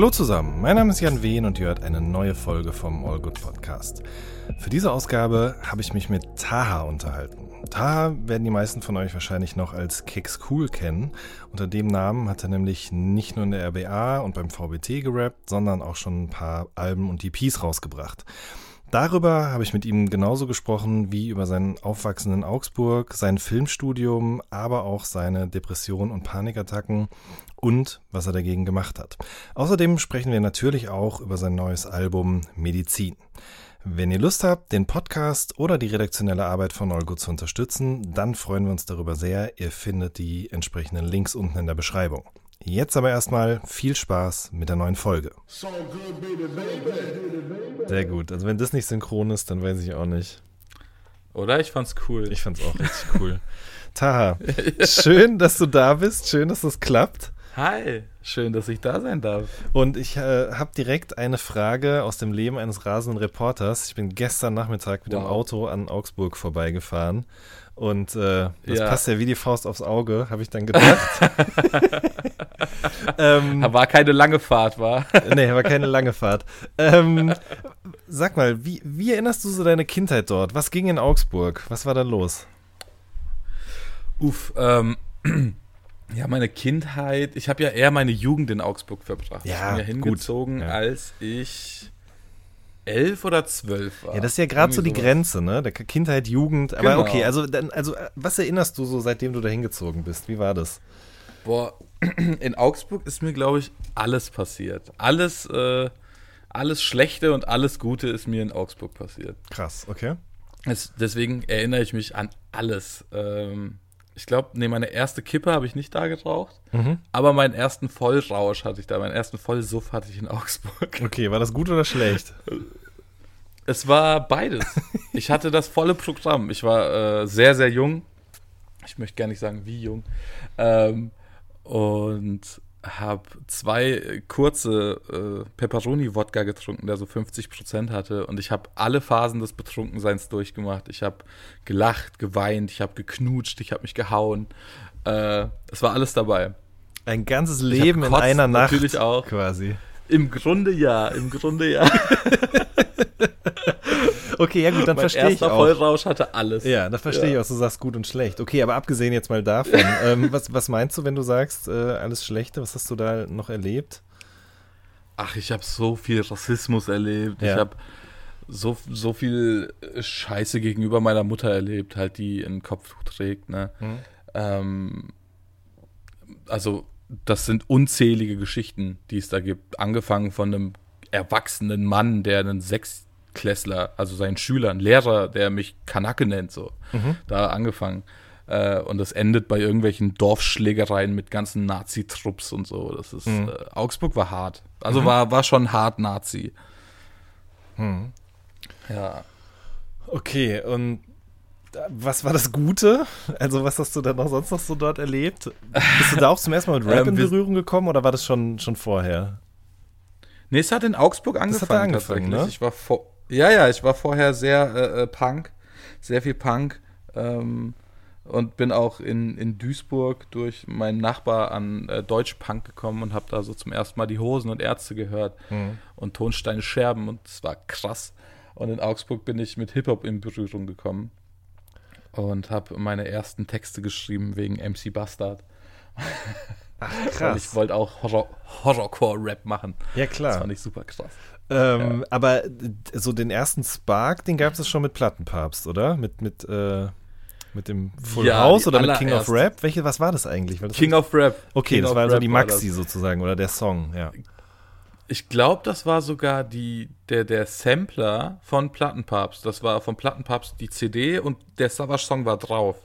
Hallo zusammen, mein Name ist Jan Wehn und ihr hört eine neue Folge vom All Good Podcast. Für diese Ausgabe habe ich mich mit Taha unterhalten. Taha werden die meisten von euch wahrscheinlich noch als Kicks Cool kennen. Unter dem Namen hat er nämlich nicht nur in der RBA und beim VBT gerappt, sondern auch schon ein paar Alben und EPs rausgebracht. Darüber habe ich mit ihm genauso gesprochen wie über seinen Aufwachsen in Augsburg, sein Filmstudium, aber auch seine Depression und Panikattacken und was er dagegen gemacht hat. Außerdem sprechen wir natürlich auch über sein neues Album Medizin. Wenn ihr Lust habt, den Podcast oder die redaktionelle Arbeit von Olgo zu unterstützen, dann freuen wir uns darüber sehr. Ihr findet die entsprechenden Links unten in der Beschreibung. Jetzt aber erstmal viel Spaß mit der neuen Folge. Sehr gut. Also wenn das nicht synchron ist, dann weiß ich auch nicht. Oder? Ich fand's cool. Ich fand's auch richtig cool. Taha, schön, dass du da bist. Schön, dass das klappt. Hi, schön, dass ich da sein darf. Und ich äh, habe direkt eine Frage aus dem Leben eines rasenden Reporters. Ich bin gestern Nachmittag mit dem Wow. Auto an Augsburg vorbeigefahren. Und äh, das Ja. passt ja wie die Faust aufs Auge, habe ich dann gedacht. ähm, War keine lange Fahrt, war. nee, war keine lange Fahrt. Ähm, sag mal, wie, wie erinnerst du so deine Kindheit dort? Was ging in Augsburg? Was war da los? Uff, ähm, ja, meine Kindheit, ich habe ja eher meine Jugend in Augsburg verbracht. Ja, ich bin ja gut. hingezogen, Ja. als ich elf oder zwölf war. Ja, das ist ja gerade so die sowas. Grenze, ne? Der Kindheit, Jugend. Aber Genau. okay, also, dann, also was erinnerst du so, seitdem du da hingezogen bist? Wie war das? Boah, in Augsburg ist mir, glaube ich, alles passiert. Alles, äh, alles Schlechte und alles Gute ist mir in Augsburg passiert. Krass, okay. Es, deswegen erinnere ich mich an alles. Ähm, ich glaube, nee, meine erste Kippe habe ich nicht da geraucht, Mhm. aber meinen ersten Vollrausch hatte ich da, meinen ersten Vollsuff hatte ich in Augsburg. Okay, war das gut oder schlecht? Es war beides. Ich hatte das volle Programm. Ich war äh, sehr, sehr jung. Ich möchte gar nicht sagen, wie jung. Ähm, und habe zwei kurze äh, Pepperoni-Wodka getrunken, der so 50% hatte. Und ich habe alle Phasen des Betrunkenseins durchgemacht. Ich habe gelacht, geweint, ich habe geknutscht, ich habe mich gehauen. Äh, es war alles dabei. Ein ganzes Leben in einer Nacht. natürlich auch. Quasi. Im Grunde ja, im Grunde ja. Okay, ja gut, dann verstehe ich auch. Vollrausch hatte alles. Ja, da verstehe ich Ja. auch, du sagst gut und schlecht. Okay, aber abgesehen jetzt mal davon, ähm, was, was meinst du, wenn du sagst, äh, alles Schlechte? Was hast du da noch erlebt? Ach, ich habe so viel Rassismus erlebt. Ja. Ich habe so, so viel Scheiße gegenüber meiner Mutter erlebt, halt die ein Kopftuch trägt. Ne? Mhm. Ähm, also das sind unzählige Geschichten, die es da gibt. Angefangen von einem erwachsenen Mann, der einen Sechsklässler, also seinen Schüler, einen Lehrer, der mich Kanake nennt, so. Mhm. Da angefangen. Äh, und das endet bei irgendwelchen Dorfschlägereien mit ganzen Nazi-Trupps und so. Das ist, Mhm. äh, Augsburg war hart. Also war, war schon hart Nazi. Hm. Ja. Okay, und was war das Gute? Also, was hast du dann noch sonst noch so dort erlebt? Bist du da auch zum ersten Mal mit Rap Ähm, in Berührung gekommen oder war das schon, schon vorher? Nee, es hat in Augsburg angefangen. hat da angefangen, ne? Ich war vor, ja, ja, ich war vorher sehr äh, äh, Punk, sehr viel Punk ähm, und bin auch in, in Duisburg durch meinen Nachbar an äh, Deutsch-Punk gekommen und habe da so zum ersten Mal die Hosen und Ärzte gehört Mhm. und Tonsteine Scherben und es war krass. Und in Augsburg bin ich mit Hip-Hop in Berührung gekommen und habe meine ersten Texte geschrieben wegen MC Bastard. Ach, Weil ich wollte auch Horror Horrorcore-Rap machen. Ja, Das klar. fand ich super krass. Ähm, Aber d- so den ersten Spark, den gab es schon mit Plattenpapst, oder? Mit, mit, äh, mit dem Full Ja, House oder mit King of. Rap? Welche, was war das eigentlich? Weil das King of Rap. okay, King das war so Rap die war Maxi sozusagen oder der Song, ja. Ich glaube, das war sogar die, der, der Sampler von Plattenpapst. Das war von Plattenpapst die CD und der Savage-Song war drauf.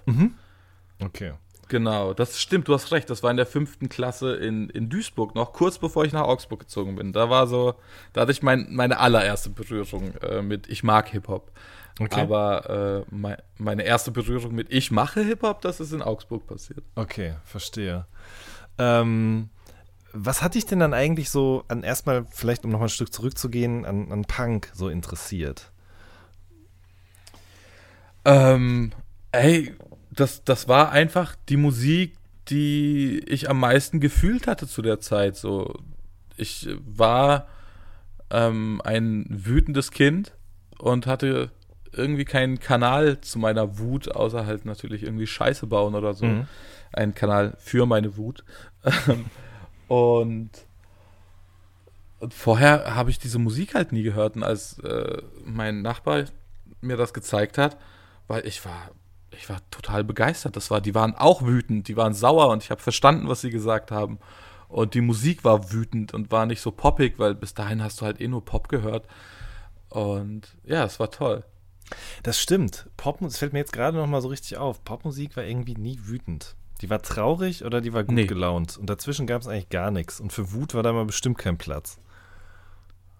Okay. Genau, das stimmt, du hast recht. Das war in der fünften Klasse in, in Duisburg noch, kurz bevor ich nach Augsburg gezogen bin. Da war so, da hatte ich mein, meine allererste Berührung äh, mit Ich mag Hip-Hop. Okay. Aber äh, mei- meine erste Berührung mit Ich mache Hip-Hop, das ist in Augsburg passiert. Okay, verstehe. Ähm, was hat dich denn dann eigentlich so an erstmal, vielleicht um nochmal ein Stück zurückzugehen, an, an Punk so interessiert? Ähm, ey, das, das war einfach die Musik, die ich am meisten gefühlt hatte zu der Zeit. So, ich war ähm, ein wütendes Kind und hatte irgendwie keinen Kanal zu meiner Wut, außer halt natürlich irgendwie Scheiße bauen oder so. Mhm. Ein Kanal für meine Wut. Ähm, und, und vorher habe ich diese Musik halt nie gehört. Und als äh, mein Nachbar mir das gezeigt hat, weil ich war, ich war total begeistert. Das war, die waren auch wütend, die waren sauer und ich habe verstanden, was sie gesagt haben. Und die Musik war wütend und war nicht so poppig, weil bis dahin hast du halt eh nur Pop gehört. Und ja, es war toll. Das stimmt. Popmusik, das fällt mir jetzt gerade nochmal so richtig auf. Popmusik war irgendwie nie wütend. Die war traurig oder die war gut Nee. gelaunt. Und dazwischen gab es eigentlich gar nichts. Und für Wut war da mal bestimmt kein Platz.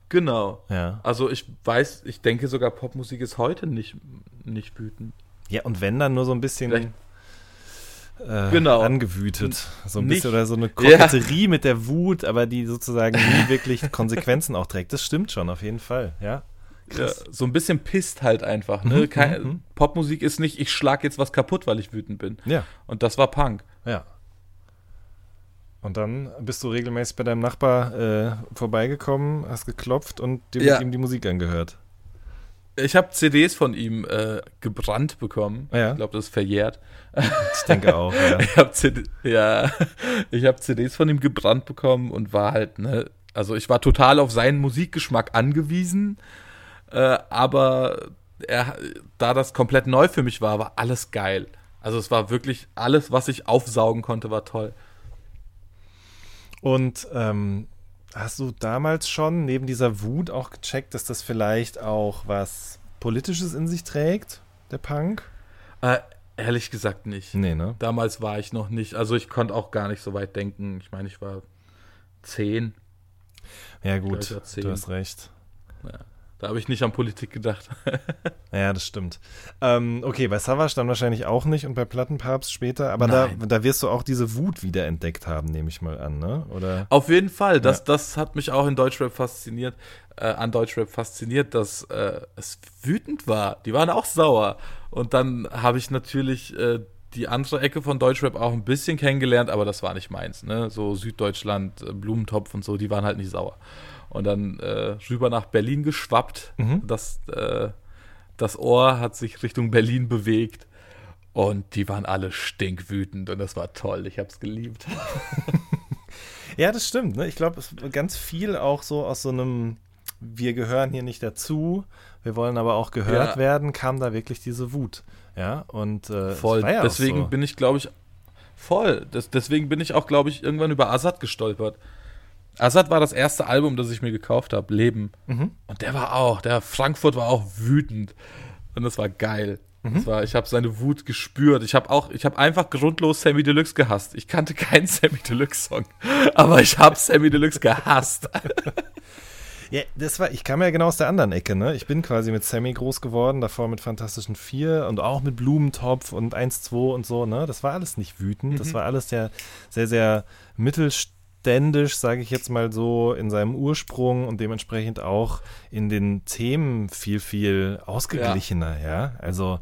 Genau. Ja. Also ich weiß, ich denke sogar Popmusik ist heute nicht, nicht wütend. Ja, und wenn dann nur so ein bisschen äh, Genau. angewütet. So ein Nicht- bisschen oder so eine Koketterie mit der Wut, aber die sozusagen nie wirklich Konsequenzen auch trägt. Das stimmt schon, auf jeden Fall, ja. Ja, so ein bisschen pisst halt einfach. Ne? Mhm, Kein, mhm. Popmusik ist nicht, ich schlag jetzt was kaputt, weil ich wütend bin. Ja, Und das war Punk. ja. Und dann bist du regelmäßig bei deinem Nachbar äh, vorbeigekommen, hast geklopft und dir Ja. mit ihm die Musik angehört. Ich habe CDs von ihm äh, gebrannt bekommen. Ja. Ich glaube, das ist verjährt. Ich denke auch, ja. Ich habe CD, ja, hab CDs von ihm gebrannt bekommen und war halt, ne, also ich war total auf seinen Musikgeschmack angewiesen, äh, aber er, da das komplett neu für mich war, war alles geil. Also es war wirklich alles, was ich aufsaugen konnte, war toll. Und ähm, hast du damals schon neben dieser Wut auch gecheckt, dass das vielleicht auch was Politisches in sich trägt, der Punk? Äh, ehrlich gesagt nicht. Nee, ne? Damals war ich noch nicht, also ich konnte auch gar nicht so weit denken. Ich meine, ich war zehn. Ja, gut, du hast recht. Da habe ich nicht an Politik gedacht. Ja, das stimmt. Ähm, okay, bei Savage dann wahrscheinlich auch nicht und bei Plattenpapst später, aber da, Nein. da wirst du auch diese Wut wieder entdeckt haben, nehme ich mal an, ne? Oder? Auf jeden Fall, das, Ja. das hat mich auch in Deutschrap fasziniert, äh, an Deutschrap fasziniert, dass äh, es wütend war. Die waren auch sauer. Und dann habe ich natürlich äh, die andere Ecke von Deutschrap auch ein bisschen kennengelernt, aber das war nicht meins. Ne? So Süddeutschland, äh, Blumentopf und so, die waren halt nicht sauer. Und dann äh, rüber nach Berlin geschwappt. Mhm. Das, äh, das Ohr hat sich Richtung Berlin bewegt. Und die waren alle stinkwütend und das war toll. Ich habe es geliebt. Ja, das stimmt. Ne? Ich glaube, ganz viel auch so aus so einem, wir gehören hier nicht dazu, wir wollen aber auch gehört Ja. werden, kam da wirklich diese Wut. Ja, und äh, Voll. ja deswegen so. bin ich, glaube ich, voll. Das, deswegen bin ich auch, glaube ich, irgendwann über Assad gestolpert. Assad war das erste Album, das ich mir gekauft habe, Leben. Mhm. Und der war auch, der Frankfurt war auch wütend. Und das war geil. Mhm. Das war, ich habe seine Wut gespürt. Ich habe auch, ich habe einfach grundlos Sammy Deluxe gehasst. Ich kannte keinen Sammy Deluxe Song, aber ich habe Sammy Deluxe gehasst. Ja, das war, ich kam ja genau aus der anderen Ecke, ne? Ich bin quasi mit Sammy groß geworden, davor mit Fantastischen Vier und auch mit Blumentopf und 1-2 und so, ne? Das war alles nicht wütend, das war alles sehr, sehr, sehr mittelständisch, sage ich jetzt mal so, in seinem Ursprung und dementsprechend auch in den Themen viel, viel ausgeglichener, ja? Also,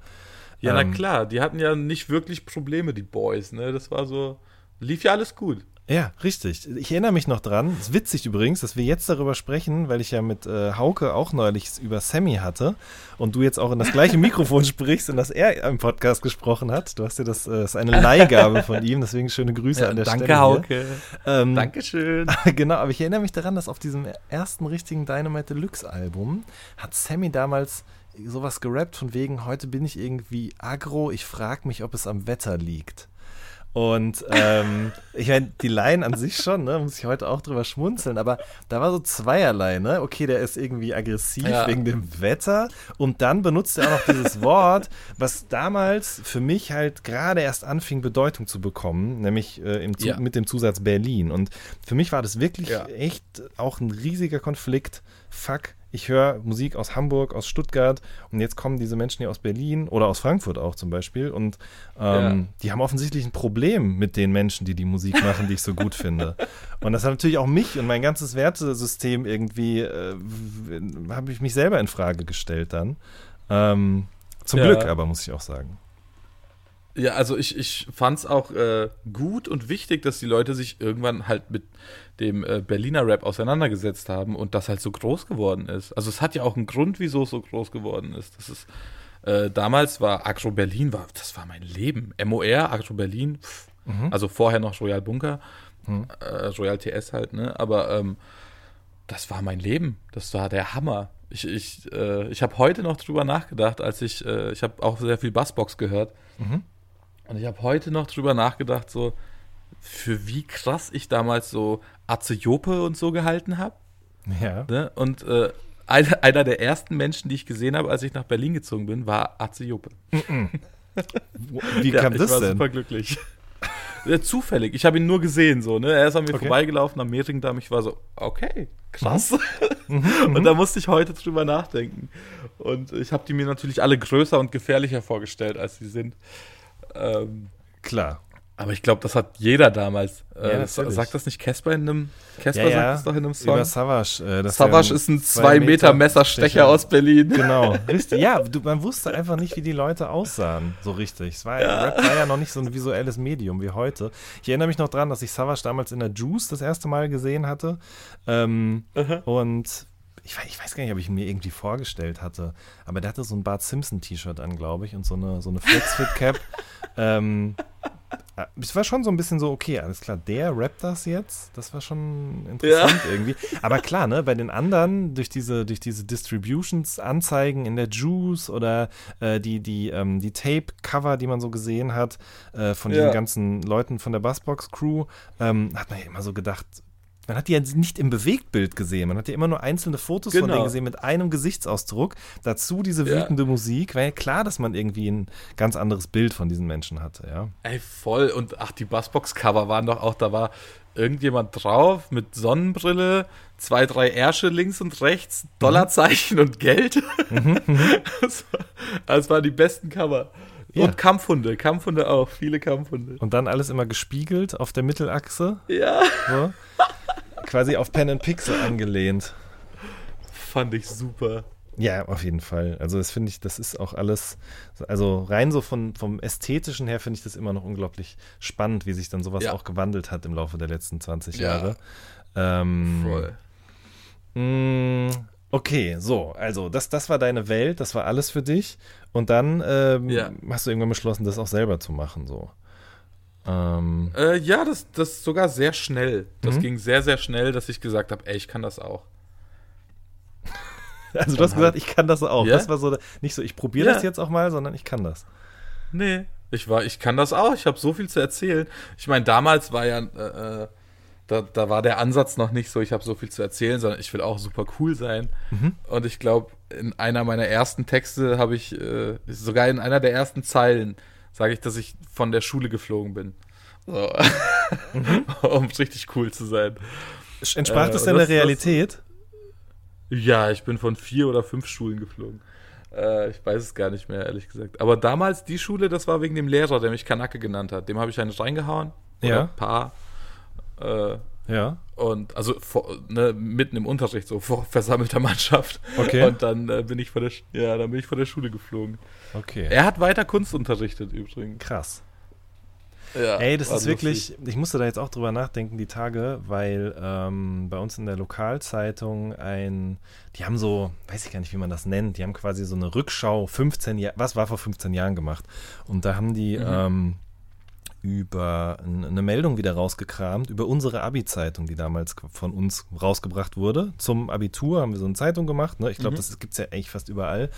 Ja, Ähm. na klar, die hatten ja nicht wirklich Probleme, die Boys, ne? Das war so, lief ja alles gut. Ja, richtig. Ich erinnere mich noch dran. Es ist witzig übrigens, dass wir jetzt darüber sprechen, weil ich ja mit äh, Hauke auch neulich über Sammy hatte und du jetzt auch in das gleiche Mikrofon sprichst, in das er im Podcast gesprochen hat. Du hast ja das, äh, ist eine Leihgabe von ihm, deswegen schöne Grüße an der danke, Stelle. hier. Hauke. Ähm, Dankeschön. genau, aber ich erinnere mich daran, dass auf diesem ersten richtigen Dynamite Deluxe Album hat Sammy damals sowas gerappt von wegen, heute bin ich irgendwie aggro, ich frage mich, ob es am Wetter liegt. Und ähm, ich meine, die Line an sich schon, ne, muss ich heute auch drüber schmunzeln, aber da war so zweierlei, ne? Okay, der ist irgendwie aggressiv Ja. wegen dem Wetter und dann benutzt er auch noch dieses Wort, was damals für mich halt gerade erst anfing, Bedeutung zu bekommen, nämlich äh, im Zu Ja. mit dem Zusatz Berlin. Und für mich war das wirklich Ja. echt auch ein riesiger Konflikt. Fuck, ich höre Musik aus Hamburg, aus Stuttgart und jetzt kommen diese Menschen hier aus Berlin oder aus Frankfurt auch zum Beispiel und ähm, die haben offensichtlich ein Problem mit den Menschen, die die Musik machen, die ich so gut finde. Und das hat natürlich auch mich und mein ganzes Wertesystem irgendwie, äh, habe ich mich selber in Frage gestellt dann. Ähm, zum Ja. Glück aber, muss ich auch sagen. Ja, also ich, ich fand es auch äh, gut und wichtig, dass die Leute sich irgendwann halt mit dem äh, Berliner Rap auseinandergesetzt haben und das halt so groß geworden ist. Also es hat ja auch einen Grund, wieso es so groß geworden ist. Das ist äh, damals war Agro Berlin, war, das war mein Leben. MOR, Agro Berlin, pff, also vorher noch Royal Bunker, äh, Royal TS halt, ne? Aber ähm, das war mein Leben. Das war der Hammer. Ich, ich, äh, ich habe heute noch drüber nachgedacht, als ich, äh, ich habe auch sehr viel Bassbox gehört. Und ich habe heute noch drüber nachgedacht, so, für wie krass ich damals so Atze Jope und so gehalten habe. Ja. Ne? Und äh, einer, einer der ersten Menschen, die ich gesehen habe, als ich nach Berlin gezogen bin, war Atze Jope. Wie Ja, kam ich das war denn? super glücklich. Ja, zufällig. Ich habe ihn nur gesehen, so, ne? Er ist an mir Okay. vorbeigelaufen am Mehringdamm. Ich war so, okay, krass. Mhm. und da musste ich heute drüber nachdenken. Und ich habe die mir natürlich alle größer und gefährlicher vorgestellt, als sie sind. Ähm, Klar. aber ich glaube, das hat jeder damals. Ja, Äh, natürlich. sagt das nicht Casper in einem. Casper Ja, sagt ja. das doch in einem Song. Über Savage. Äh, Savage ist ein zwei 2 Meter Messerstecher aus Berlin. Genau, richtig. Ja, du, man wusste einfach nicht, wie die Leute aussahen, so richtig. Es war, ja. Rap war ja noch nicht so ein visuelles Medium wie heute. Ich erinnere mich noch dran, dass ich Savage damals in der Juice das erste Mal gesehen hatte. Ähm, und ich, wei- ich weiß gar nicht, ob ich ihn mir irgendwie vorgestellt hatte, aber der hatte so ein Bart Simpson-T-Shirt an, glaube ich, und so eine, so eine Flexfit-Cap. ähm, äh, es war schon so ein bisschen so, okay, alles klar, der rappt das jetzt. Das war schon interessant irgendwie. Aber klar, ne, bei den anderen, durch diese, durch diese Distributions-Anzeigen in der Juice oder äh, die, die, ähm, die Tape-Cover, die man so gesehen hat, äh, von Ja. den ganzen Leuten von der Bassbox-Crew, ähm, hat man ja immer so gedacht, man hat die ja nicht im Bewegtbild gesehen. Man hat ja immer nur einzelne Fotos von Genau. denen gesehen mit einem Gesichtsausdruck. Dazu diese Ja. wütende Musik. War ja klar, dass man irgendwie ein ganz anderes Bild von diesen Menschen hatte, ja. Ey, voll. Und ach, die Bassbox-Cover waren doch auch, da war irgendjemand drauf mit Sonnenbrille, zwei, drei Ärsche links und rechts, Dollarzeichen und Geld. das, war, das waren die besten Cover. Ja. Und Kampfhunde, Kampfhunde auch, viele Kampfhunde. Und dann alles immer gespiegelt auf der Mittelachse. Ja. So. Quasi auf Pen and Pixel angelehnt. Fand ich super. Ja, auf jeden Fall. Also das finde ich, das ist auch alles, also rein so von, vom Ästhetischen her finde ich das immer noch unglaublich spannend, wie sich dann sowas Ja. auch gewandelt hat im Laufe der letzten 20 Ja. Jahre. Ähm, Voll. mh, okay, so, also das, das war deine Welt, das war alles für dich. Und dann ähm, Ja. hast du irgendwann beschlossen, das auch selber zu machen, so. Ähm, Äh, ja, das, das sogar sehr schnell. Das Mhm. ging sehr, sehr schnell, dass ich gesagt habe, ey, ich kann das auch. also du hast gesagt, ich kann das auch. Ja. Das war so, nicht so, ich probiere Ja. das jetzt auch mal, sondern ich kann das. Nee, ich war, ich kann das auch. Ich habe so viel zu erzählen. Ich meine, damals war ja, äh, äh, da, da war der Ansatz noch nicht so, ich habe so viel zu erzählen, sondern ich will auch super cool sein. Und ich glaube, in einer meiner ersten Texte habe ich, äh, sogar in einer der ersten Zeilen, sage ich, dass ich von der Schule geflogen bin. So. um richtig cool zu sein. Entsprach Äh, das denn das- der Realität? Ja, ich bin von vier oder fünf Schulen geflogen. Äh, ich weiß es gar nicht mehr, ehrlich gesagt. Aber damals die Schule, das war wegen dem Lehrer, der mich Kanake genannt hat. Dem habe ich einen reingehauen. Ja. ein paar. Äh, Ja. und also vor, ne, mitten im Unterricht, so vor versammelter Mannschaft. Okay. Und dann äh, bin ich von der Sch- ja, dann bin ich von der Schule geflogen. Okay. Er hat weiter Kunst unterrichtet übrigens. Krass. Ja, Ey, das ist lustig. wirklich, ich musste da jetzt auch drüber nachdenken, die Tage, weil ähm, bei uns in der Lokalzeitung ein, die haben so, weiß ich gar nicht, wie man das nennt, die haben quasi so eine Rückschau 15 Jahre, was war vor 15 Jahren gemacht? Und da haben die Mhm. ähm, über eine Meldung wieder rausgekramt, über unsere Abi-Zeitung, die damals von uns rausgebracht wurde. Zum Abitur haben wir so eine Zeitung gemacht, ne? ich glaube, Mhm. das gibt es ja eigentlich fast überall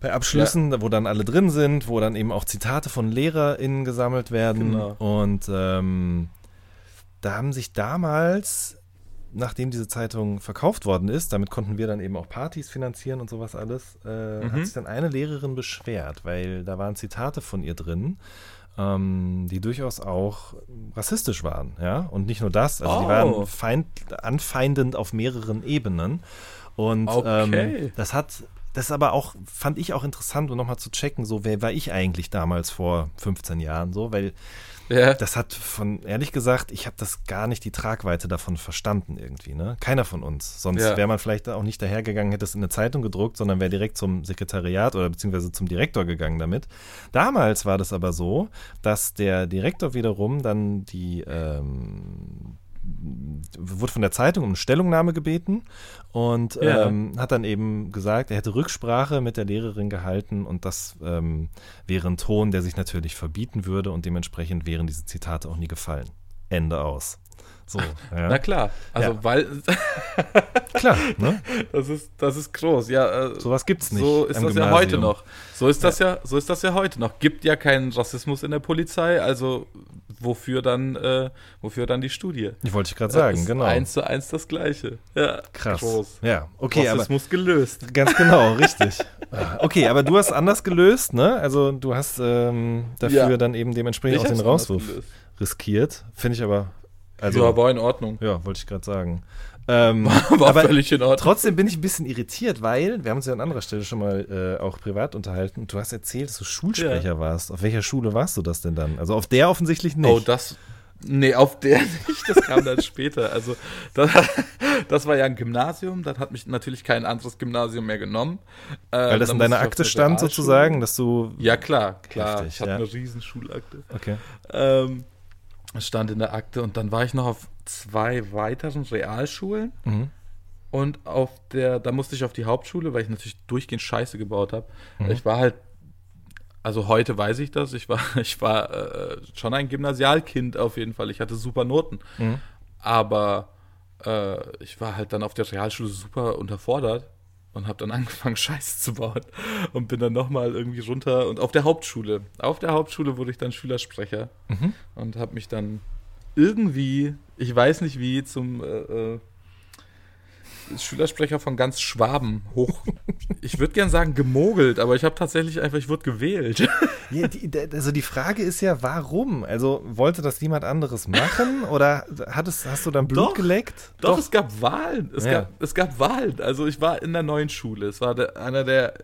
bei Abschlüssen, wo dann alle drin sind, wo dann eben auch Zitate von LehrerInnen gesammelt werden. Genau. Und ähm, da haben sich damals, nachdem diese Zeitung verkauft worden ist, damit konnten wir dann eben auch Partys finanzieren und sowas alles, äh, Mhm. hat sich dann eine Lehrerin beschwert, weil da waren Zitate von ihr drin. Ähm, die durchaus auch rassistisch waren, ja. Und nicht nur das, also die Oh. waren feind, anfeindend auf mehreren Ebenen. Und ähm, Okay. das hat, das ist aber auch, fand ich auch interessant, um nochmal zu checken, so wer war ich eigentlich damals vor 15 Jahren, so, weil Ja. das hat von, ehrlich gesagt, ich habe das gar nicht die Tragweite davon verstanden irgendwie, ne? Keiner von uns. Sonst Ja. wäre man vielleicht auch nicht dahergegangen, hätte es in eine Zeitung gedruckt, sondern wäre direkt zum Sekretariat oder beziehungsweise zum Direktor gegangen damit. Damals war das aber so, dass der Direktor wiederum dann die, ähm, wurde von der Zeitung um eine Stellungnahme gebeten und Ja. ähm, hat dann eben gesagt, er hätte Rücksprache mit der Lehrerin gehalten und das ähm, wäre ein Ton, der sich natürlich verbieten würde und dementsprechend wären diese Zitate auch nie gefallen. Ende aus. So, Na ja. klar. Also, Ja. weil klar, ne? das ist, das ist groß. Ja, äh, Sowas gibt's nicht. So ist das ja Gymnasium. heute noch. So ist das ja. so ist das ja heute noch. Gibt ja keinen Rassismus in der Polizei, also wofür dann, äh, wofür dann die Studie? Ich wollte ich gerade sagen, ist genau. Eins zu eins das Gleiche. Ja, Krass. Groß. Ja, okay, aber Rassismus gelöst. Ganz genau, richtig. Ah, Okay, aber du hast anders gelöst, ne? Also du hast ähm, dafür Ja. dann eben dementsprechend auch hab's den Rauswurf riskiert. Finde ich aber. Also, ja, ja, war in Ordnung. wollte ich gerade sagen. Ähm, War aber völlig in Ordnung. trotzdem bin ich ein bisschen irritiert, weil wir haben uns ja an anderer Stelle schon mal äh, auch privat unterhalten und du hast erzählt, dass du Schulsprecher warst. Auf welcher Schule warst du das denn dann? Also auf der offensichtlich nicht. Oh, das. Nee, auf der nicht, das kam dann später. Also, das, das war ja ein Gymnasium, das hat mich natürlich kein anderes Gymnasium mehr genommen. Ähm, weil das in deiner Akte stand sozusagen, dass du. Ja, klar, klar. Heftig, ich hatte ja. eine riesen Schulakte. Okay. Ähm, stand in der Akte und dann war ich noch auf zwei weiteren Realschulen Mhm. und auf der, da musste ich auf die Hauptschule, weil ich natürlich durchgehend Scheiße gebaut habe. Mhm. Ich war halt, also heute weiß ich das, ich war, ich war äh, schon ein Gymnasialkind auf jeden Fall. Ich hatte super Noten. Mhm. Aber äh, ich war halt dann auf der Realschule super unterfordert und habe dann angefangen, Scheiße zu bauen und bin dann nochmal irgendwie runter und auf der Hauptschule. Auf der Hauptschule wurde ich dann Schülersprecher Mhm. und habe mich dann irgendwie, ich weiß nicht wie, zum äh, äh, Schülersprecher von ganz Schwaben hoch. Ich würde gern sagen gemogelt, aber ich habe tatsächlich einfach, ich wurde gewählt. Ja, die, also die Frage ist ja, warum? Also wollte das jemand anderes machen oder hattest, hast du dann Blut Doch. geleckt? Doch, es gab Wahlen. Es, Ja. gab, es gab Wahlen. Also ich war in der neuen Schule. Es war der, einer der,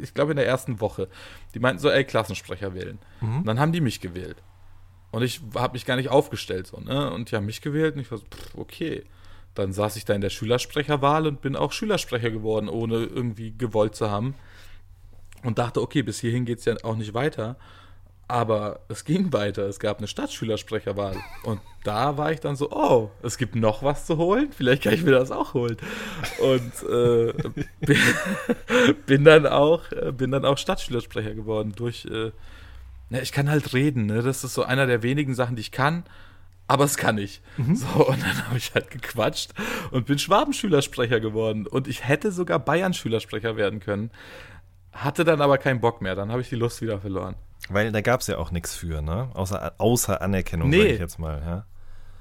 ich glaube in der ersten Woche. Die meinten so, ey, Klassensprecher wählen. Und dann haben die mich gewählt. Und ich habe mich gar nicht aufgestellt. So, ne? Und die haben mich gewählt und ich war so, pff, okay. Dann saß ich da in der Schülersprecherwahl und bin auch Schülersprecher geworden, ohne irgendwie gewollt zu haben. Und dachte, okay, bis hierhin geht es ja auch nicht weiter. Aber es ging weiter. Es gab eine Stadtschülersprecherwahl. Und da war ich dann so, oh, es gibt noch was zu holen. Vielleicht kann ich mir das auch holen. Und äh, bin, bin, dann auch, äh, bin dann auch Stadtschülersprecher geworden. Durch, äh, na, ich kann halt reden. Ne? Das ist so einer der wenigen Sachen, die ich kann. Aber es kann ich. So, und dann habe ich halt gequatscht und bin Schwabenschülersprecher geworden. Und ich hätte sogar Bayern-Schülersprecher werden können. Hatte dann aber keinen Bock mehr. Dann habe ich die Lust wieder verloren. Weil da gab es ja auch nichts für, ne? Außer, außer Anerkennung, Nee. sag ich jetzt mal, ja.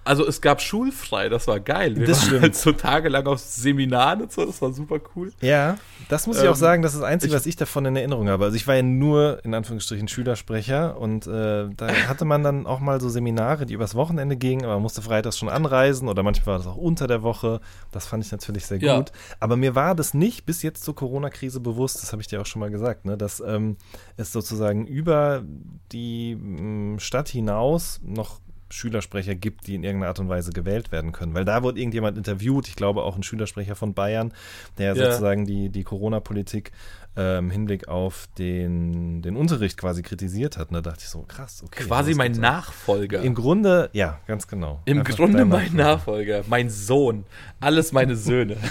Also es gab schulfrei, das war geil. Wir Das waren stimmt. halt so tagelang auf Seminaren und so, das war super cool. Ja, das muss ich auch Ähm, sagen, das ist das Einzige, ich- was ich davon in Erinnerung habe. Also ich war ja nur, in Anführungsstrichen, Schülersprecher und äh, da hatte man dann auch mal so Seminare, die übers Wochenende gingen, aber man musste freitags schon anreisen oder manchmal war das auch unter der Woche. Das fand ich natürlich sehr Ja. gut. Aber mir war das nicht bis jetzt zur Corona-Krise bewusst, das habe ich dir auch schon mal gesagt, ne, dass ähm, es sozusagen über die mh, Stadt hinaus noch Schülersprecher gibt, die in irgendeiner Art und Weise gewählt werden können. Weil da wurde irgendjemand interviewt, ich glaube auch ein Schülersprecher von Bayern, der Ja. sozusagen die, die Corona-Politik äh, im Hinblick auf den, den Unterricht quasi kritisiert hat. Und da dachte ich so, krass, okay. Quasi mein gibt's Nachfolger. Im Grunde, ja, ganz genau. Im Einfach Grunde mein Nachfolger, mein Sohn, alles meine Söhne.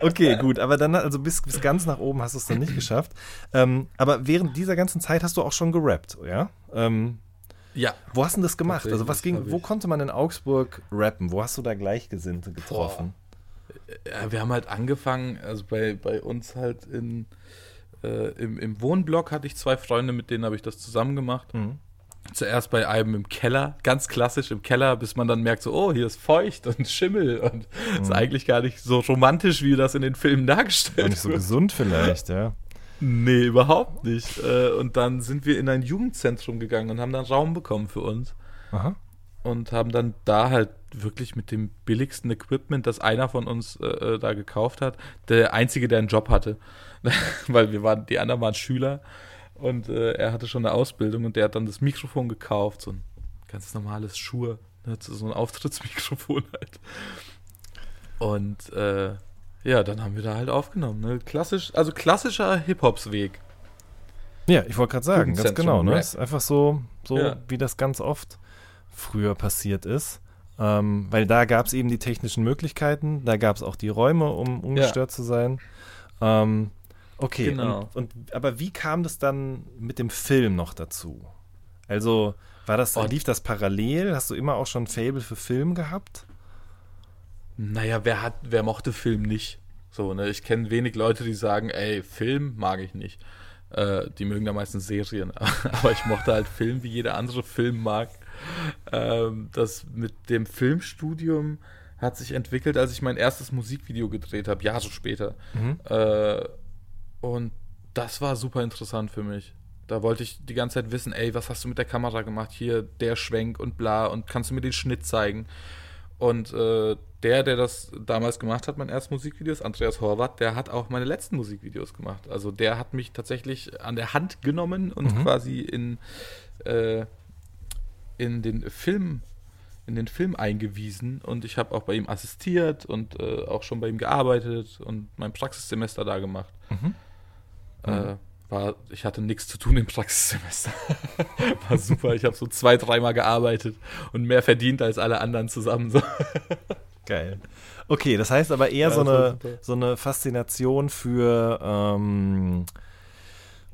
Okay, gut, aber dann, also bis, bis ganz nach oben hast du es dann nicht geschafft. Ähm, aber während dieser ganzen Zeit hast du auch schon gerappt, ja? Ähm, ja. wo hast du denn das gemacht? Also was ging, wo konnte man in Augsburg rappen? Wo hast du da Gleichgesinnte getroffen? ja, wir haben halt angefangen, also bei, bei uns halt in, äh, im, im Wohnblock hatte ich zwei Freunde, mit denen habe ich das zusammen gemacht. Mhm. Zuerst bei einem im Keller, ganz klassisch im Keller, bis man dann merkt, so, oh, hier ist feucht und Schimmel und ist eigentlich gar nicht so romantisch, wie das in den Filmen Auch dargestellt nicht so wird. gesund vielleicht, ja. Nee, überhaupt nicht. Äh, Und dann sind wir in ein Jugendzentrum gegangen und haben dann Raum bekommen für uns Aha. und haben dann da halt wirklich mit dem billigsten Equipment, das einer von uns äh, äh, da gekauft hat, der einzige, der einen Job hatte, weil wir waren, die anderen waren Schüler und äh, er hatte schon eine Ausbildung und der hat dann das Mikrofon gekauft, so ein ganz normales Schuhe, ne, so ein Auftrittsmikrofon halt. Und äh, ja, dann haben wir da halt aufgenommen. Ne? Klassisch, also klassischer Hip-Hops-Weg. Ja, ich wollte gerade sagen, ganz genau. Ne? Ist einfach so, so Ja. wie das ganz oft früher passiert ist. Ähm, weil da gab es eben die technischen Möglichkeiten, da gab es auch die Räume, um ungestört zu sein. Ähm, okay, Genau. und, und aber wie kam das dann mit dem Film noch dazu? Also war das, Oh. lief das parallel? Hast du immer auch schon Fable für Film gehabt? Naja, wer hat, wer mochte Film nicht? So, ne? Ich kenne wenig Leute, die sagen, ey, Film mag ich nicht. Äh, die mögen da meistens Serien. Aber ich mochte halt Film, wie jeder andere Film mag. Ähm, das mit dem Filmstudium hat sich entwickelt, als ich mein erstes Musikvideo gedreht habe, Jahre später. Mhm. Äh, und das war super interessant für mich. Da wollte ich die ganze Zeit wissen, ey, was hast du mit der Kamera gemacht? Hier, der Schwenk und bla. Und kannst du mir den Schnitt zeigen? Und äh, der, der das damals gemacht hat, mein erstes Musikvideo, ist Andreas Horvath, der hat auch meine letzten Musikvideos gemacht. Also der hat mich tatsächlich an der Hand genommen und Mhm. quasi in, äh, in den Film in den Film eingewiesen und ich habe auch bei ihm assistiert und äh, auch schon bei ihm gearbeitet und mein Praxissemester da gemacht. Mhm. Äh, war, ich hatte nichts zu tun im Praxissemester. war super. Ich habe so zwei, dreimal gearbeitet und mehr verdient als alle anderen zusammen. So. Geil. Okay, das heißt aber eher Ja, so, eine, so eine Faszination für ähm,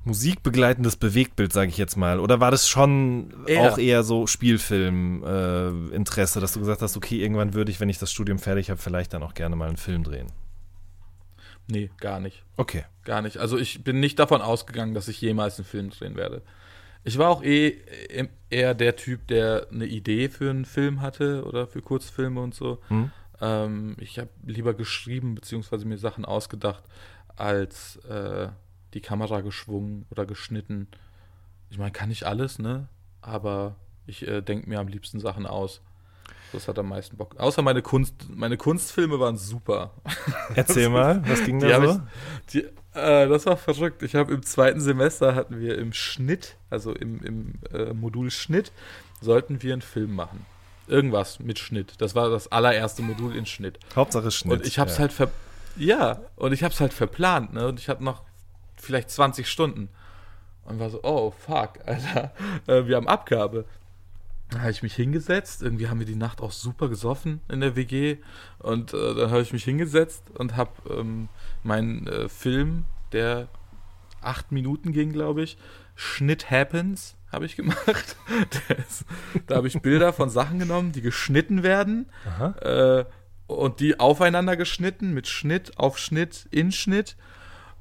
musikbegleitendes Bewegtbild, sage ich jetzt mal. Oder war das schon Eher. auch eher so Spielfilm-Interesse, äh, dass du gesagt hast, okay, irgendwann würde ich, wenn ich das Studium fertig habe, vielleicht dann auch gerne mal einen Film drehen? Nee, gar nicht. Okay. Gar nicht. Also ich bin nicht davon ausgegangen, dass ich jemals einen Film drehen werde. Ich war auch eh eh eher der Typ, der eine Idee für einen Film hatte oder für Kurzfilme und so. Hm? Ähm, ich habe lieber geschrieben beziehungsweise mir Sachen ausgedacht, als äh, die Kamera geschwungen oder geschnitten. Ich meine, kann ich alles, ne? Aber ich äh, denke mir am liebsten Sachen aus. Das hat am meisten Bock. Außer meine Kunst, meine Kunstfilme waren super. Erzähl mal, was ging da so? Die, äh, das war verrückt. Ich habe im zweiten Semester hatten wir im Schnitt, also im, im äh, Modul Schnitt, sollten wir einen Film machen. Irgendwas mit Schnitt. Das war das allererste Modul in Schnitt. Hauptsache Schnitt. Und ich habe es ja. halt ver ja, und ich habe es halt verplant, ne? Und ich hatte noch vielleicht 20 Stunden. Und war so, oh fuck, Alter, äh, wir haben Abgabe. Dann habe ich mich hingesetzt. Irgendwie haben wir die Nacht auch super gesoffen in der WG. Und äh, dann habe ich mich hingesetzt und habe ähm, meinen äh, Film, der acht Minuten ging, glaube ich, Schnitt Happens, habe ich gemacht. Ist, da habe ich Bilder von Sachen genommen, die geschnitten werden äh, und die aufeinander geschnitten mit Schnitt auf Schnitt in Schnitt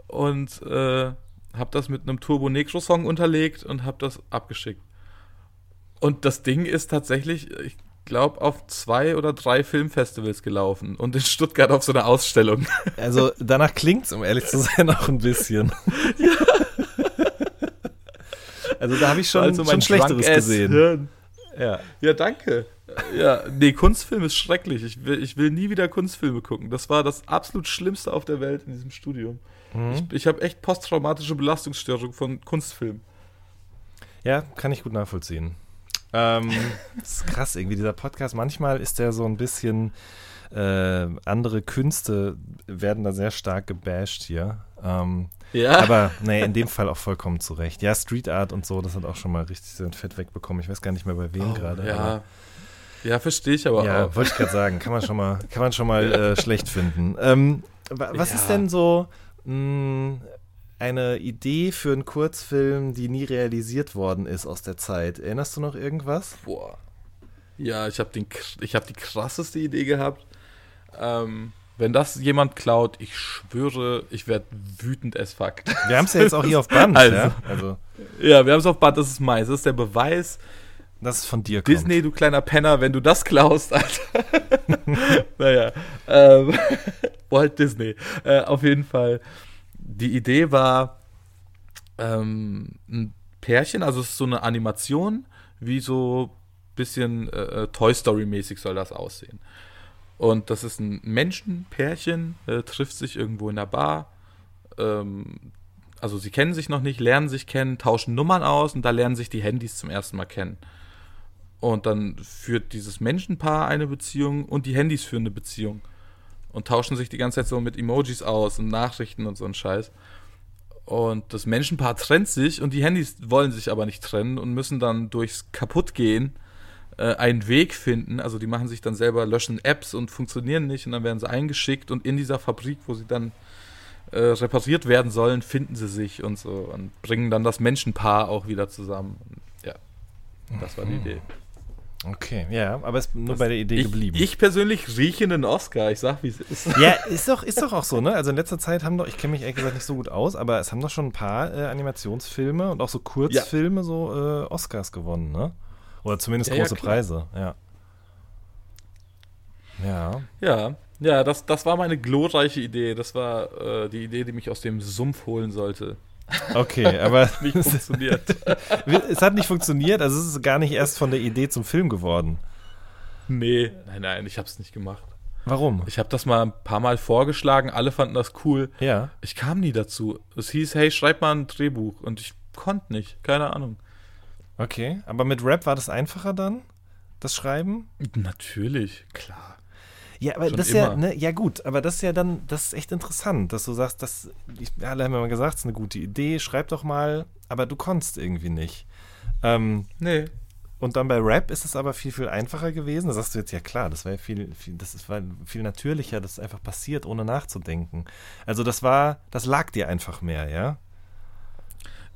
und äh, habe das mit einem Turbo Negro Song unterlegt und habe das abgeschickt. Und das Ding ist tatsächlich, ich glaube, auf zwei oder drei Filmfestivals gelaufen und in Stuttgart auf so einer Ausstellung. Also danach klingt es, um ehrlich zu sein, auch ein bisschen. Also da habe ich schon, Also schon Schlechteres gesehen. Ja. Ja, danke. Ja, nee, Kunstfilm ist schrecklich. Ich will, ich will nie wieder Kunstfilme gucken. Das war das absolut Schlimmste auf der Welt in diesem Studium. Mhm. Ich, ich habe echt posttraumatische Belastungsstörung von Kunstfilm. Ja, kann ich gut nachvollziehen. Ähm, das ist krass, irgendwie dieser Podcast. Manchmal ist der so ein bisschen, äh, andere Künste werden da sehr stark gebasht hier. Ähm, Ja, aber nee, in dem Fall auch vollkommen zu Recht. Ja, Street Art und so, das hat auch schon mal richtig sein Fett wegbekommen. Ich weiß gar nicht mehr bei wem Oh, gerade. Ja, aber- ja verstehe ich aber Ja, auch. wollte ich gerade sagen. Kann man schon mal, kann man schon mal äh, schlecht finden. Ähm, wa- was Ja. ist denn so mh, eine Idee für einen Kurzfilm, die nie realisiert worden ist aus der Zeit? Erinnerst du noch irgendwas? Boah. Ja, ich habe hab die krasseste Idee gehabt. Ähm, Wenn das jemand klaut, ich schwöre, ich werde wütend as fuck. Wir haben es ja jetzt auch hier auf Band, Also. ja? Also, Ja, wir haben es auf Band, das ist meins. Das ist der Beweis. dass es von dir kommt. Disney, du kleiner Penner, wenn du das klaust, Alter. naja, ähm, Walt Disney. Äh, auf jeden Fall. Die Idee war ähm, ein Pärchen, also es ist so eine Animation, wie so bisschen äh, Toy Story mäßig soll das aussehen. Und das ist ein Menschenpärchen, äh, trifft sich irgendwo in der Bar. Ähm, also sie kennen sich noch nicht, lernen sich kennen, tauschen Nummern aus und da lernen sich die Handys zum ersten Mal kennen. Und dann führt dieses Menschenpaar eine Beziehung und die Handys führen eine Beziehung. Und tauschen sich die ganze Zeit so mit Emojis aus und Nachrichten und so ein Scheiß. Und das Menschenpaar trennt sich und die Handys wollen sich aber nicht trennen und müssen dann durchs Kaputtgehen äh, einen Weg finden. Also die machen sich dann selber, löschen Apps und funktionieren nicht und dann werden sie eingeschickt und in dieser Fabrik, wo sie dann äh, repariert werden sollen, finden sie sich und so und bringen dann das Menschenpaar auch wieder zusammen. Und, ja, das war die Idee. Okay, ja, aber es ist nur bei der Idee ich, geblieben. Ich persönlich rieche einen Oscar. Ich sag, wie es ist. ja, ist doch, ist doch auch so, ne? Also in letzter Zeit haben doch, ich kenne mich ehrlich gesagt nicht so gut aus, aber es haben doch schon ein paar äh, Animationsfilme und auch so Kurzfilme so äh, Oscars gewonnen, ne? Oder zumindest Ja, ja, große klar. Preise, ja. Ja. Ja, ja, das, das war meine glorreiche Idee. Das war äh, die Idee, die mich aus dem Sumpf holen sollte. Okay, aber Nicht funktioniert. es hat nicht funktioniert, also es ist gar nicht erst von der Idee zum Film geworden. nee, nein, nein, ich hab's nicht gemacht. Warum? Ich habe das mal ein paar Mal vorgeschlagen, alle fanden das cool. Ja. Ich kam nie dazu. Es hieß, hey, schreib mal ein Drehbuch. Und ich konnte nicht, keine Ahnung. Okay, aber mit Rap war das einfacher dann? Das Schreiben? Natürlich, klar. Ja, aber Schon das ist ja, ne, ja gut, aber das ist ja dann, das ist echt interessant, dass du sagst, das, ich, alle haben ja mal gesagt, es ist eine gute Idee, schreib doch mal, aber du konntest irgendwie nicht. Ähm, Nee. und dann bei Rap ist es aber viel, viel einfacher gewesen. Da sagst du jetzt, ja klar, das war ja viel, viel, das ist, war viel natürlicher, das ist einfach passiert, ohne nachzudenken. Also das war, das lag dir einfach mehr, ja?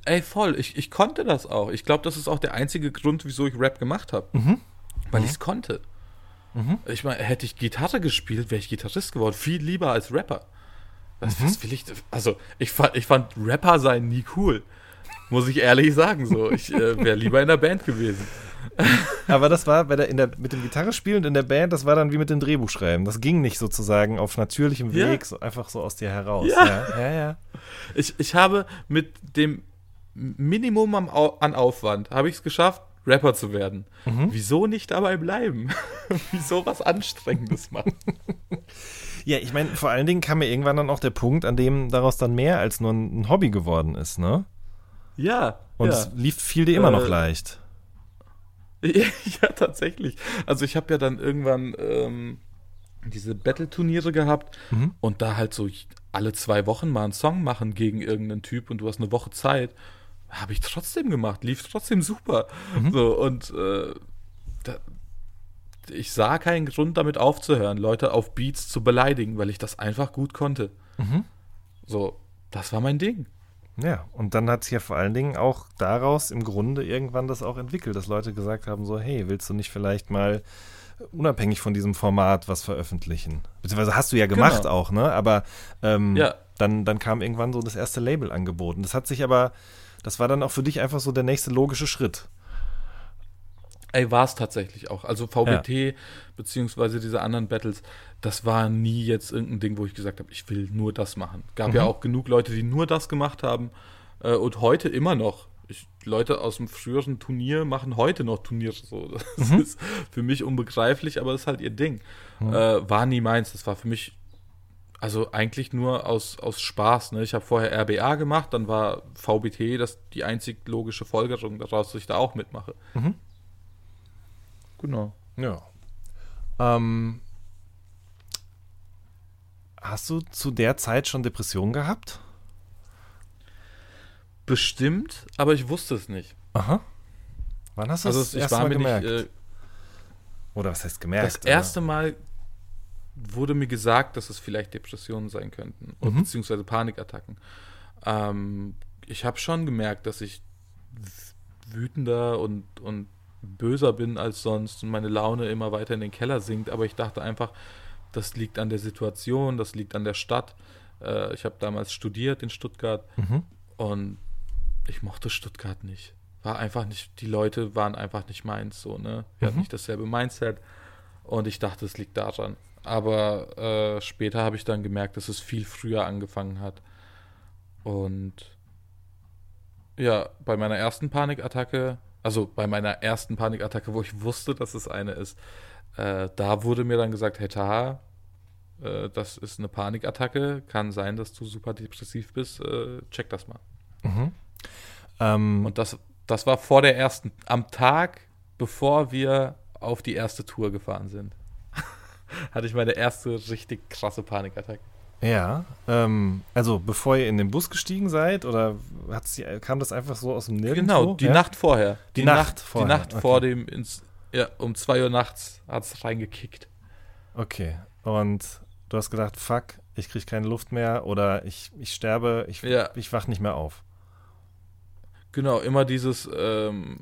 Ey, voll, ich, ich konnte das auch. Ich glaube, das ist auch der einzige Grund, wieso ich Rap gemacht habe. Mhm. Weil ich es konnte. Ich meine, hätte ich Gitarre gespielt, wäre ich Gitarrist geworden. Viel lieber als Rapper. Was, Mhm. was will ich? Also, ich fand, ich fand Rapper sein nie cool. Muss ich ehrlich sagen. So, ich äh, wäre lieber in der Band gewesen. Aber das war bei der, in der, mit dem Gitarre spielen und in der Band, das war dann wie mit dem Drehbuchschreiben. Das ging nicht sozusagen auf natürlichem Ja. Weg, so einfach so aus dir heraus. Ja. ja, ja. ja. Ich, ich habe mit dem Minimum an Aufwand, habe ich es geschafft, Rapper zu werden. Mhm. Wieso nicht dabei bleiben? Wieso was Anstrengendes machen? Ja, ich meine, vor allen Dingen kam mir irgendwann dann auch der Punkt, an dem daraus dann mehr als nur ein, Hobby geworden ist, ne? Ja. Und ja. es lief viel dir immer noch Äh, leicht. Ja, tatsächlich. Also ich habe ja dann irgendwann ähm, diese Battle-Turniere gehabt Mhm. und da halt so alle zwei Wochen mal einen Song machen gegen irgendeinen Typ und du hast eine Woche Zeit. Habe ich trotzdem gemacht, lief trotzdem super. Mhm. So, und äh, da, ich sah keinen Grund, damit aufzuhören, Leute auf Beats zu beleidigen, weil ich das einfach gut konnte. Mhm. So, das war mein Ding. Ja, und dann hat sich ja vor allen Dingen auch daraus im Grunde irgendwann das auch entwickelt, dass Leute gesagt haben, so, hey, willst du nicht vielleicht mal unabhängig von diesem Format was veröffentlichen? Beziehungsweise hast du ja gemacht Genau. auch, ne? Aber ähm, Ja. dann, dann kam irgendwann so das erste Label angeboten. Das hat sich aber, das war dann auch für dich einfach so der nächste logische Schritt. Ey, war es tatsächlich auch. Also VBT beziehungsweise diese anderen Battles, das war nie jetzt irgendein Ding, wo ich gesagt habe, ich will nur das machen. Gab ja auch genug Leute, die nur das gemacht haben äh, und heute immer noch. Ich, Leute aus dem früheren Turnier machen heute noch Turniere so. Das ist für mich unbegreiflich, aber das ist halt ihr Ding. Äh, war nie meins. Das war für mich also eigentlich nur aus, aus Spaß. Ne? Ich habe vorher RBA gemacht, dann war VBT das die einzig logische Folgerung daraus, dass ich da auch mitmache. Genau. Ja. Ähm, hast du zu der Zeit schon Depressionen gehabt? Bestimmt, aber ich wusste es nicht. Aha. Wann hast du Also das erste Mal gemerkt? nicht. Äh, Oder was heißt gemerkt? das erste Mal wurde mir gesagt, dass es vielleicht Depressionen sein könnten, Mhm. beziehungsweise Panikattacken. Ähm, ich habe schon gemerkt, dass ich wütender und, und böser bin als sonst und meine Laune immer weiter in den Keller sinkt, aber ich dachte einfach, das liegt an der Situation, das liegt an der Stadt. Äh, ich habe damals studiert in Stuttgart Mhm. und ich mochte Stuttgart nicht. War einfach nicht, die Leute waren einfach nicht meins so, ne? Wir hatten Mhm. nicht dasselbe Mindset und ich dachte, es liegt daran. Aber äh, später habe ich dann gemerkt, dass es viel früher angefangen hat. Und ja, bei meiner ersten Panikattacke, also bei meiner ersten Panikattacke, wo ich wusste, dass es eine ist, äh, da wurde mir dann gesagt, hey Taha, äh, das ist eine Panikattacke, kann sein, dass du super depressiv bist, äh, check das mal. Mhm. Ähm, Und das, das war vor der ersten, am Tag, bevor wir auf die erste Tour gefahren sind, hatte ich meine erste richtig krasse Panikattacke. ja, ähm, also bevor ihr in den Bus gestiegen seid oder die, kam das einfach so aus dem Nirgendwo? Genau, die ja? Nacht vorher. Die Nacht vorher, Die Nacht okay. vor dem, ins, ja, um 2 Uhr nachts hat es reingekickt. Okay, und du hast gedacht, fuck, ich kriege keine Luft mehr oder ich, ich sterbe, ich, Ja. ich wach nicht mehr auf. Genau, immer dieses, ähm,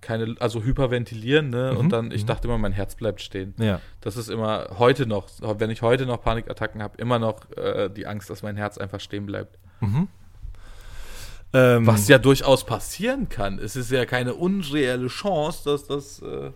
keine, also hyperventilieren, ne? Mhm, Und dann, ich mhm. dachte immer, mein Herz bleibt stehen. Ja. Das ist immer heute noch, wenn ich heute noch Panikattacken habe, immer noch äh, die Angst, dass mein Herz einfach stehen bleibt. Mhm. Ähm, Was ja durchaus passieren kann. Es ist ja keine unreelle Chance, dass das, äh,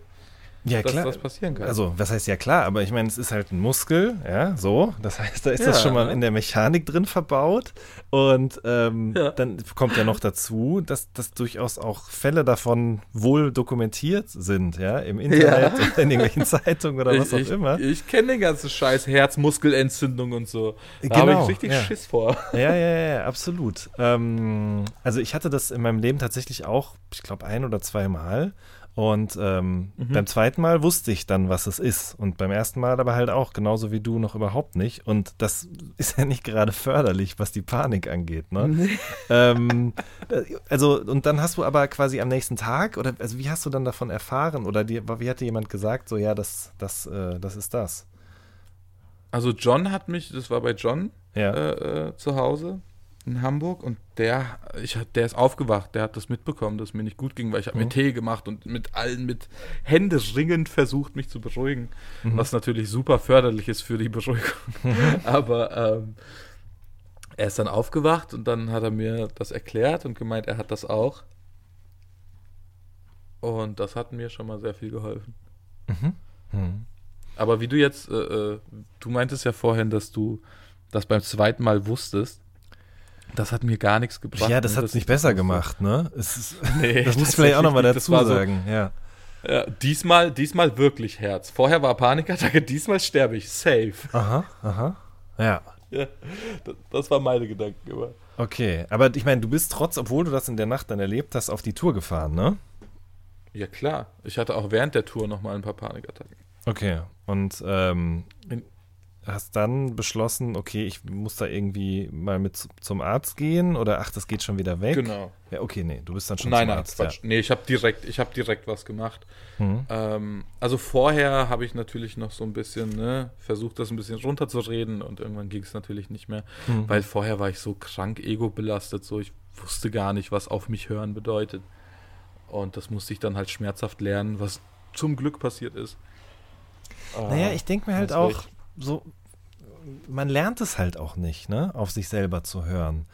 ja, dass klar. das passieren kann. Also, was heißt ja klar, aber ich meine, es ist halt ein Muskel, ja, so. Das heißt, da ist das Ja. schon mal in der Mechanik drin verbaut. Und ähm, Ja. dann kommt ja noch dazu, dass, dass durchaus auch Fälle davon wohl dokumentiert sind, ja, im Internet Ja. oder in irgendwelchen Zeitungen oder was ich, auch ich, immer. Ich kenne den ganzen Scheiß, Herzmuskelentzündung und so. Da habe Genau, ich richtig. Schiss vor. Ja, ja, ja, ja, absolut. Ähm, also ich hatte das in meinem Leben tatsächlich auch, ich glaube, ein oder zweimal. Und ähm, Mhm. beim zweiten Mal wusste ich dann, was es ist. Und beim ersten Mal aber halt auch, genauso wie du, noch überhaupt nicht. Und das ist ja nicht gerade förderlich, was die Panik angeht. Ne? ähm, äh, also, und dann hast du aber quasi am nächsten Tag, oder also wie hast du dann davon erfahren? Oder dir, wie hatte jemand gesagt, so ja, das, das, äh, das ist das? Also John hat mich, das war bei John Ja. äh, äh, zu Hause in Hamburg und der, ich, der ist aufgewacht, der hat das mitbekommen, dass es mir nicht gut ging, weil ich habe Mhm. mir Tee gemacht und mit allen mit Hände ringend versucht, mich zu beruhigen, Mhm. was natürlich super förderlich ist für die Beruhigung. Aber ähm, er ist dann aufgewacht und dann hat er mir das erklärt und gemeint, er hat das auch. Und das hat mir schon mal sehr viel geholfen. Hm. Aber wie du jetzt, äh, äh, du meintest ja vorhin, dass du das beim zweiten Mal wusstest. Das hat mir gar nichts gebracht. Ja, das ne, hat es nicht besser gemacht, ne? Ist, Nee, das muss ich vielleicht auch nochmal dazu so- sagen, ja. Ja, diesmal, diesmal wirklich Herz. Vorher war Panikattacke, diesmal sterbe ich. Safe. Aha, aha. Ja, Ja, das, das war meine Gedanken immer. okay. Aber ich meine, du bist trotz, obwohl du das in der Nacht dann erlebt hast, auf die Tour gefahren, ne? Ja, klar. Ich hatte auch während der Tour nochmal ein paar Panikattacken. Okay. Und ähm, In- hast dann beschlossen, okay, ich muss da irgendwie mal mit zu- zum Arzt gehen oder ach, das geht schon wieder weg? Genau. Ja, okay, nee, du bist dann schon Nein, zum nein, Arzt. Quatsch. Nee, ich habe direkt, ich habe direkt was gemacht. Ja. Mhm. Ähm, also vorher habe ich natürlich noch so ein bisschen, ne, versucht, das ein bisschen runterzureden und irgendwann ging es natürlich nicht mehr, Mhm. weil vorher war ich so krank ego-belastet, so ich wusste gar nicht, was auf mich hören bedeutet. Und das musste ich dann halt schmerzhaft lernen, was zum Glück passiert ist. Naja, Äh, ich denke mir halt auch. So, man lernt es halt auch nicht, ne, auf sich selber zu hören.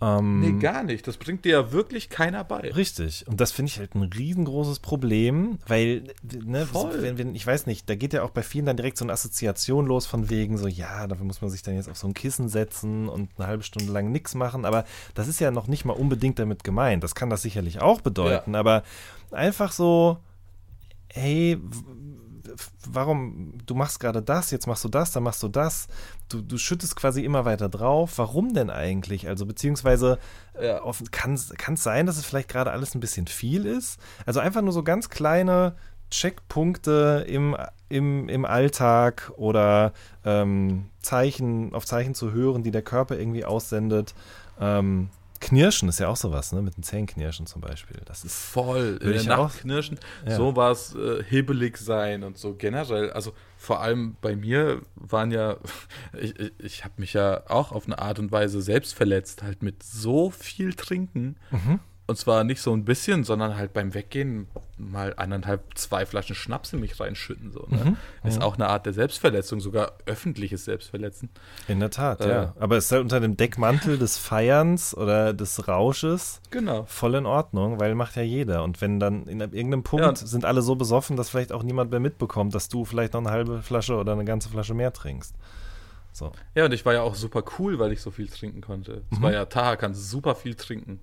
Ähm, Nee, gar nicht. Das bringt dir ja wirklich keiner bei. Richtig. Und das finde ich halt ein riesengroßes Problem, weil, ne, wenn, wenn, ich weiß nicht, da geht ja auch bei vielen dann direkt so eine Assoziation los von wegen so, ja, dafür muss man sich dann jetzt auf so ein Kissen setzen und eine halbe Stunde lang nichts machen. Aber das ist ja noch nicht mal unbedingt damit gemeint. Das kann das sicherlich auch bedeuten, aber einfach so, hey, warum, du machst gerade das, jetzt machst du das, dann machst du das. Du, du schüttest quasi immer weiter drauf. Warum denn eigentlich? Also beziehungsweise offen, kann es sein, dass es vielleicht gerade alles ein bisschen viel ist? Also einfach nur so ganz kleine Checkpunkte im, im, im Alltag oder ähm, Zeichen, auf Zeichen zu hören, die der Körper irgendwie aussendet. Ähm, Knirschen ist ja auch sowas, ne? Mit den Zähnen knirschen zum Beispiel. Das ist Voll. In der auch- Nacht knirschen. Ja. Sowas, äh, hibbelig sein und so generell. Also vor allem bei mir waren ja, ich, ich, ich habe mich ja auch auf eine Art und Weise selbst verletzt, halt mit so viel Trinken. Mhm. Und zwar nicht so ein bisschen, sondern halt beim Weggehen mal eineinhalb, zwei Flaschen Schnaps in mich reinschütten. So, ne? Ist auch eine Art der Selbstverletzung, sogar öffentliches Selbstverletzen. In der Tat, Äh. ja. Aber es ist halt unter dem Deckmantel des Feierns oder des Rausches Genau. voll in Ordnung, weil macht ja jeder. Und wenn dann in irgendeinem Punkt Ja, sind alle so besoffen, dass vielleicht auch niemand mehr mitbekommt, dass du vielleicht noch eine halbe Flasche oder eine ganze Flasche mehr trinkst. So. Ja, und ich war ja auch super cool, weil ich so viel trinken konnte. Es Mhm. war ja, Taha kann super viel trinken.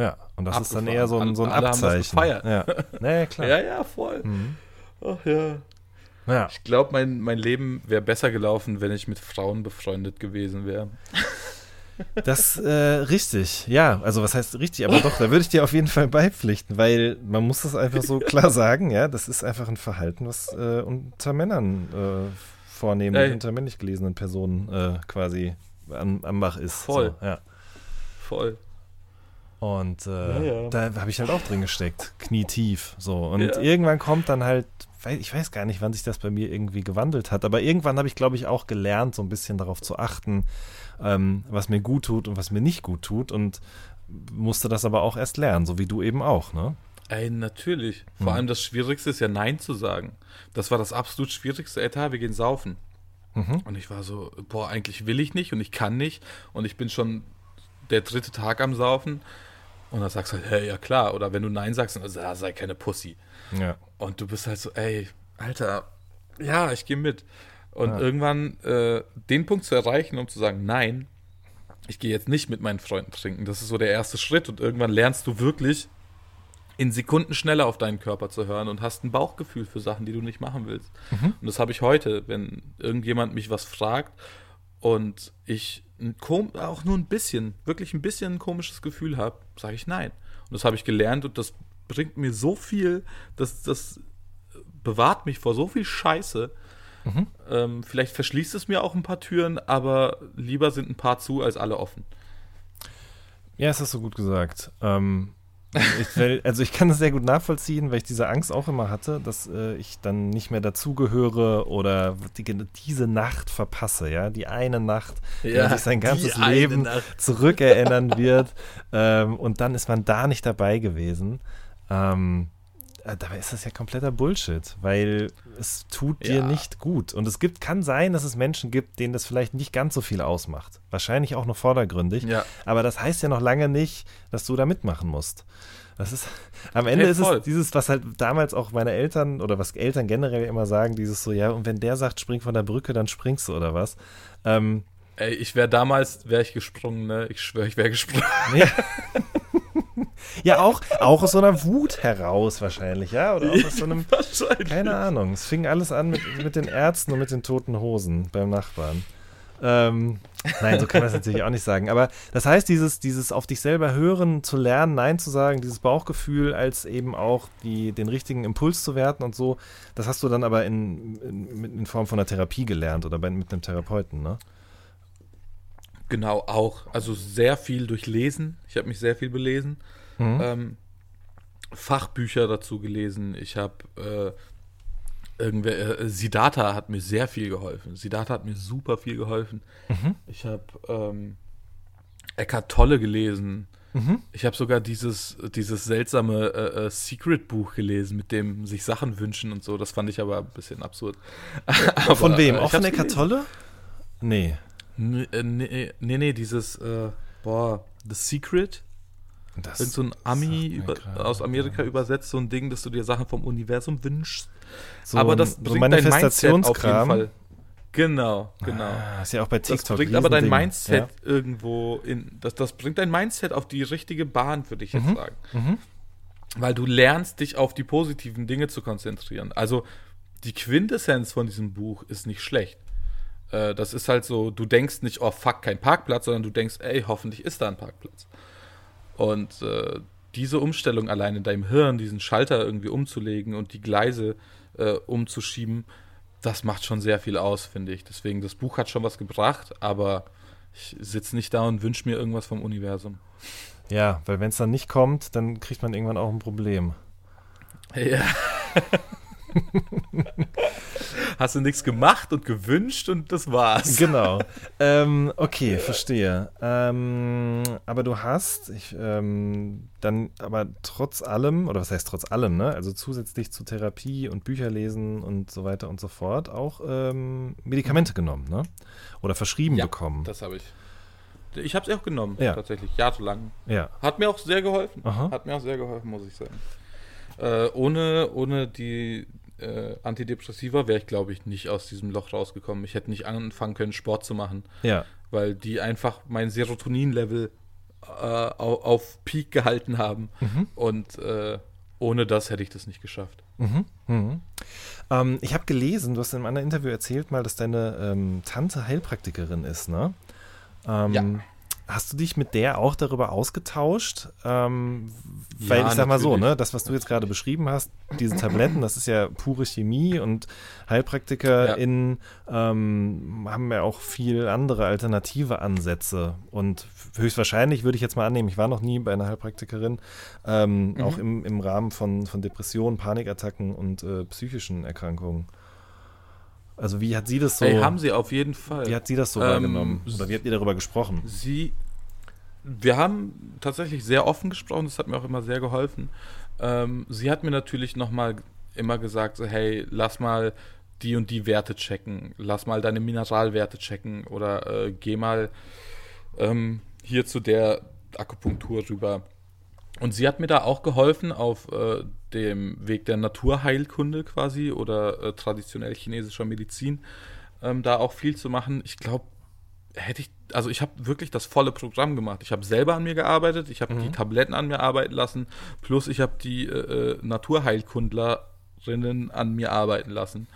Ja, und das ist dann eher so ein, so ein Alle haben das Abzeichen. gefeiert. Ja. Naja, klar. Ja, ja, voll. Mhm. Ach ja. Ja. Ich glaube, mein, mein Leben wäre besser gelaufen, wenn ich mit Frauen befreundet gewesen wäre. Das äh, richtig, ja, also was heißt richtig, aber doch, da würde ich dir auf jeden Fall beipflichten, weil man muss das einfach so klar sagen, ja, das ist einfach ein Verhalten, was äh, unter Männern äh, vornehmen, Ey. unter männlich gelesenen Personen äh, quasi am, am Bach ist. Voll. So, ja. Voll. Und äh, Ja, ja. da habe ich halt auch drin gesteckt, knietief. So. Und Ja. irgendwann kommt dann halt, ich weiß gar nicht, wann sich das bei mir irgendwie gewandelt hat, aber irgendwann habe ich, glaube ich, auch gelernt, so ein bisschen darauf zu achten, ähm, was mir gut tut und was mir nicht gut tut. Und musste das aber auch erst lernen, so wie du eben auch, ne? Ey, natürlich. Vor Mhm. allem das Schwierigste ist ja Nein zu sagen. Das war das absolut Schwierigste. Ey, wir gehen saufen. Mhm. Und ich war so, boah, eigentlich will ich nicht und ich kann nicht. Und ich bin schon der dritte Tag am Saufen. Und dann sagst du halt, hey, ja klar. Oder wenn du Nein sagst, dann ah, sei keine Pussy. Ja. Und du bist halt so, ey, Alter, ja, ich gehe mit. Und Ja. irgendwann äh, den Punkt zu erreichen, um zu sagen, nein, ich gehe jetzt nicht mit meinen Freunden trinken. Das ist so der erste Schritt. Und irgendwann lernst du wirklich in Sekunden schneller auf deinen Körper zu hören und hast ein Bauchgefühl für Sachen, die du nicht machen willst. Und das habe ich heute, wenn irgendjemand mich was fragt und ich auch nur ein bisschen, wirklich ein bisschen ein komisches Gefühl habe, sage ich nein. Und das habe ich gelernt und das bringt mir so viel, dass das bewahrt mich vor so viel Scheiße. Ähm, vielleicht verschließt es mir auch ein paar Türen, aber lieber sind ein paar zu als alle offen. Ja, das hast du gut gesagt. Ähm, ich, weil, also ich kann das sehr gut nachvollziehen, weil ich diese Angst auch immer hatte, dass äh, ich dann nicht mehr dazugehöre oder die, diese Nacht verpasse, ja, die eine Nacht, die Ja, man sich sein die ganzes Leben Nacht. zurückerinnern wird ähm, und dann ist man da nicht dabei gewesen. Ähm, äh, dabei ist das ja kompletter Bullshit, weil es tut dir Ja. nicht gut. Und es gibt, kann sein, dass es Menschen gibt, denen das vielleicht nicht ganz so viel ausmacht. Wahrscheinlich auch nur vordergründig. Ja. Aber das heißt ja noch lange nicht, dass du da mitmachen musst. Das ist, am Ende Hey, ist es dieses, was halt damals auch meine Eltern oder was Eltern generell immer sagen, dieses so, ja, und wenn der sagt, spring von der Brücke, dann springst du oder was. Ähm, Ey, ich wäre damals, wäre ich gesprungen, ne? Ich schwöre, ich wäre gesprungen. ja. ja, auch, auch aus so einer Wut heraus wahrscheinlich, ja, oder auch aus so einem, keine Ahnung. Es fing alles an mit, mit den Ärzten und mit den toten Hosen beim Nachbarn. Ähm, nein, so kann man das natürlich auch nicht sagen. Aber das heißt, dieses, dieses auf dich selber hören, zu lernen, Nein zu sagen, dieses Bauchgefühl, als eben auch die, den richtigen Impuls zu werten und so, das hast du dann aber in, in, in Form von einer Therapie gelernt oder bei, mit einem Therapeuten, ne? Genau, auch. Also sehr viel durchlesen. Ich habe mich sehr viel belesen. Mhm. Ähm, Fachbücher dazu gelesen. Ich habe äh, irgendwer, äh, Siddhartha hat mir sehr viel geholfen. Siddhartha hat mir super viel geholfen. Mhm. Ich habe ähm, Eckhart Tolle gelesen. Mhm. Ich habe sogar dieses, dieses seltsame äh, äh, Secret-Buch gelesen, mit dem sich Sachen wünschen und so. Das fand ich aber ein bisschen absurd. Aber, Von wem? äh, Auch von Eckart. Tolle? Nee. Nee, äh, nee, nee, nee, dieses, äh, boah, The Secret. Das Irgend so ein Ami über, aus Amerika gar übersetzt, so ein Ding, dass du dir Sachen vom Universum wünschst. so, aber das so bringt dein Mindset auf jeden Manifestationskram. Fall. Genau, genau. Ah, ist ja auch bei das TikTok. bringt aber dein. Mindset irgendwo in, das, das bringt dein Mindset auf die richtige Bahn, würde ich jetzt Mhm. sagen. Mhm. Weil du lernst, dich auf die positiven Dinge zu konzentrieren. Also die Quintessenz von diesem Buch ist nicht schlecht. Äh, das ist halt so, du denkst nicht, oh fuck, kein Parkplatz, sondern du denkst, ey, hoffentlich ist da ein Parkplatz. Und äh, diese Umstellung allein in deinem Hirn, diesen Schalter irgendwie umzulegen und die Gleise äh, umzuschieben, das macht schon sehr viel aus, finde ich. Deswegen, das Buch hat schon was gebracht, aber ich sitze nicht da und wünsche mir irgendwas vom Universum. Ja, weil wenn es dann nicht kommt, dann kriegt man irgendwann auch ein Problem. Ja. hast du nichts gemacht und gewünscht und das war's. Genau. ähm, okay, verstehe. Ähm, aber du hast, ich, ähm, dann aber trotz allem, oder was heißt trotz allem, ne? Also zusätzlich zu Therapie und Bücherlesen und so weiter und so fort auch ähm, Medikamente genommen, ne? Oder verschrieben Ja, bekommen. Das habe ich. Ich habe es auch genommen, Ja. tatsächlich, jahrelang. ja. Hat mir auch sehr geholfen. Aha. Hat mir auch sehr geholfen, muss ich sagen. Äh, ohne, ohne die äh, Antidepressiva wäre ich, glaube ich, nicht aus diesem Loch rausgekommen. Ich hätte nicht anfangen können, Sport zu machen, Ja. weil die einfach mein Serotonin-Level äh, auf, auf Peak gehalten haben. Mhm. Und äh, ohne das hätte ich das nicht geschafft. Mhm. Mhm. Ähm, ich habe gelesen, du hast in einem anderen Interview erzählt mal, dass deine ähm, Tante Heilpraktikerin ist, ne? Ähm, Ja. Hast du dich mit der auch darüber ausgetauscht? Ähm, weil Ja, ich sag mal so, ne, das, was du jetzt gerade beschrieben hast, diese Tabletten, das ist ja pure Chemie und HeilpraktikerInnen ähm, haben ja auch viel andere alternative Ansätze. Und höchstwahrscheinlich würde ich jetzt mal annehmen, ich war noch nie bei einer Heilpraktikerin, ähm, Mhm. auch im, im Rahmen von, von Depressionen, Panikattacken und äh, psychischen Erkrankungen. Also wie hat sie das so, Ey, haben sie auf jeden Fall. wie hat sie das so Ähm, wahrgenommen? Oder wie habt ihr darüber gesprochen? Sie, wir haben tatsächlich sehr offen gesprochen, das hat mir auch immer sehr geholfen. Ähm, sie hat mir natürlich nochmal immer gesagt, so, hey, lass mal die und die Werte checken, lass mal deine Mineralwerte checken oder äh, geh mal ähm, hier zu der Akupunktur rüber. Und sie hat mir da auch geholfen auf äh, dem Weg der Naturheilkunde quasi oder äh, traditionell chinesischer Medizin, ähm, da auch viel zu machen. Ich glaube, hätte ich, also ich habe wirklich das volle Programm gemacht. Ich habe selber an mir gearbeitet, ich habe die Tabletten an mir arbeiten lassen, plus ich habe die äh, äh, Naturheilkundlerinnen an mir arbeiten lassen.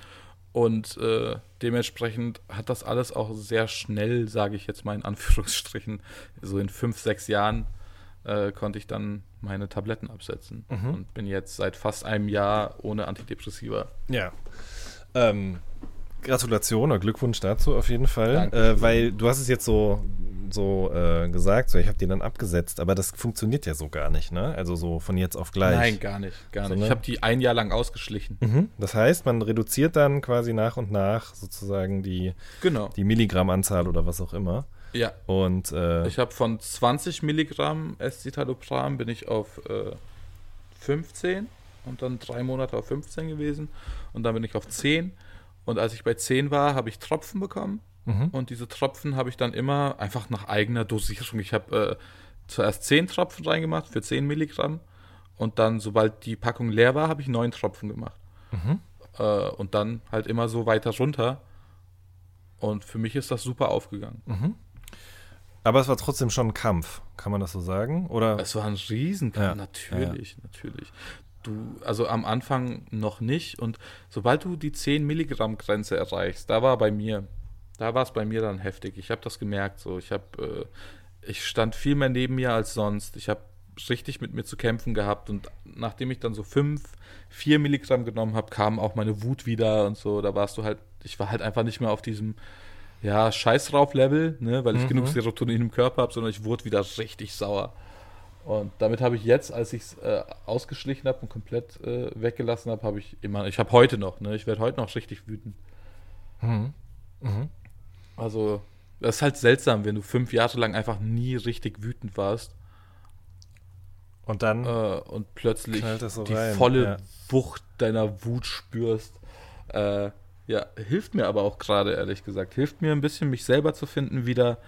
Und äh, dementsprechend hat das alles auch sehr schnell, sage ich jetzt mal in Anführungsstrichen, so in fünf, sechs Jahren äh, konnte ich dann meine Tabletten absetzen und bin jetzt seit fast einem Jahr ohne Antidepressiva. Ja. Ähm, Gratulation oder Glückwunsch dazu auf jeden Fall. Äh, weil du hast es jetzt so, so äh, gesagt, so ich habe die dann abgesetzt, aber das funktioniert ja so gar nicht, ne? Also so von jetzt auf gleich. Nein, gar nicht, gar nicht. Sondern- Ich habe die ein Jahr lang ausgeschlichen. Mhm. Das heißt, man reduziert dann quasi nach und nach sozusagen die, Genau. die Milligrammanzahl oder was auch immer. Ja. Und äh, Ich habe von 20 Milligramm Escitalopram bin ich auf äh, 15 und dann drei Monate auf 15 gewesen und dann bin ich auf 10 und als ich bei 10 war, habe ich Tropfen bekommen Mhm. und diese Tropfen habe ich dann immer einfach nach eigener Dosierung. Ich habe äh, zuerst 10 Tropfen reingemacht für 10 Milligramm und dann, sobald die Packung leer war, habe ich 9 Tropfen gemacht. Mhm. Äh, und dann halt immer so weiter runter. Und für mich ist das super aufgegangen. aber es war trotzdem schon ein Kampf, kann man das so sagen? Oder? Es war ein Riesenkampf, Ja, natürlich, natürlich. Du, also am Anfang noch nicht und sobald du die 10 Milligramm Grenze erreichst, da war bei mir, da war es bei mir dann heftig. Ich habe das gemerkt, so ich habe, äh, ich stand viel mehr neben mir als sonst. Ich habe richtig mit mir zu kämpfen gehabt und nachdem ich dann so 5, 4 Milligramm genommen habe, kam auch meine Wut wieder und so. Da warst du halt, ich war halt einfach nicht mehr auf diesem ja, Scheiß drauf Level, ne, weil ich genug Serotonin im Körper habe, sondern ich wurde wieder richtig sauer. Und damit habe ich jetzt, als ich es äh, ausgeschlichen habe und komplett äh, weggelassen habe, habe ich immer, ich habe heute noch, ne, ich werde heute noch richtig wütend. Mhm. Also, das ist halt seltsam, wenn du fünf Jahre lang einfach nie richtig wütend warst Und dann, äh, und plötzlich so die rein, volle ja. Wucht deiner Wut spürst. Äh, ja, hilft mir aber auch gerade, ehrlich gesagt. Hilft mir ein bisschen, mich selber zu finden wieder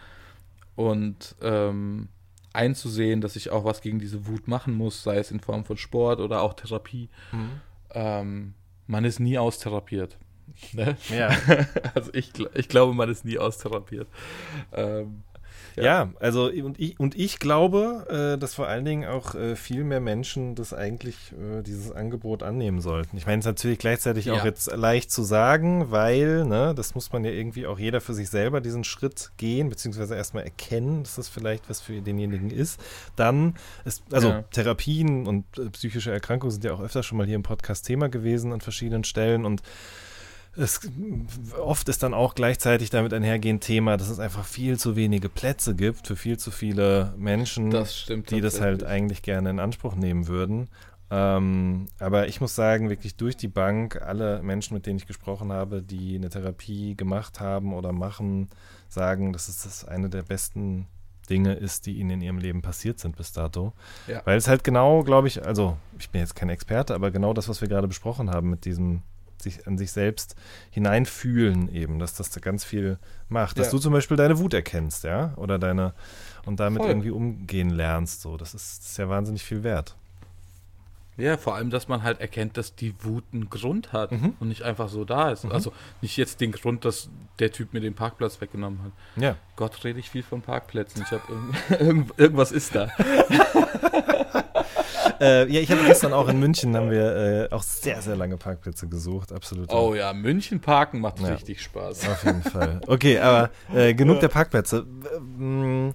und ähm, einzusehen, dass ich auch was gegen diese Wut machen muss, sei es in Form von Sport oder auch Therapie. Mhm. Ähm, man ist nie austherapiert. Ne? ja. Also ich, ich glaube, man ist nie austherapiert. Ähm, Ja, also und ich, und ich glaube, äh, dass vor allen Dingen auch äh, viel mehr Menschen das eigentlich äh, dieses Angebot annehmen sollten. Ich meine, es ist natürlich gleichzeitig auch Ja. jetzt leicht zu sagen, weil, ne, das muss man ja irgendwie auch jeder für sich selber diesen Schritt gehen, beziehungsweise erstmal erkennen, dass das vielleicht was für denjenigen ist. Dann ist, also Ja. Therapien und äh, psychische Erkrankungen sind ja auch öfter schon mal hier im Podcast Thema gewesen an verschiedenen Stellen und es, oft ist dann auch gleichzeitig damit einhergehend Thema, dass es einfach viel zu wenige Plätze gibt für viel zu viele Menschen, stimmt. die das halt eigentlich gerne in Anspruch nehmen würden. Ähm, aber ich muss sagen, wirklich durch die Bank, alle Menschen, mit denen ich gesprochen habe, die eine Therapie gemacht haben oder machen, sagen, dass es das eine der besten Dinge ist, die ihnen in ihrem Leben passiert sind bis dato. Ja. Weil es halt genau, glaube ich, also ich bin jetzt kein Experte, aber genau das, was wir gerade besprochen haben mit diesem sich an sich selbst hineinfühlen eben, dass das da ganz viel macht. Dass Ja. du zum Beispiel deine Wut erkennst, ja, oder deine und damit Voll. irgendwie umgehen lernst, so. Das ist, das ist ja wahnsinnig viel wert. Ja, vor allem, dass man halt erkennt, dass die Wut einen Grund hat Mhm. und nicht einfach so da ist. Also nicht jetzt den Grund, dass der Typ mir den Parkplatz weggenommen hat. Ja. Gott, rede ich viel von Parkplätzen. Ich habe irgend, irgendwas ist da. Äh, ja, ich habe gestern auch in München haben wir äh, auch sehr, sehr lange Parkplätze gesucht. Absolut. Oh ja, München parken macht Ja. richtig Spaß. Auf jeden Fall. Okay, aber äh, genug der Parkplätze. Ähm,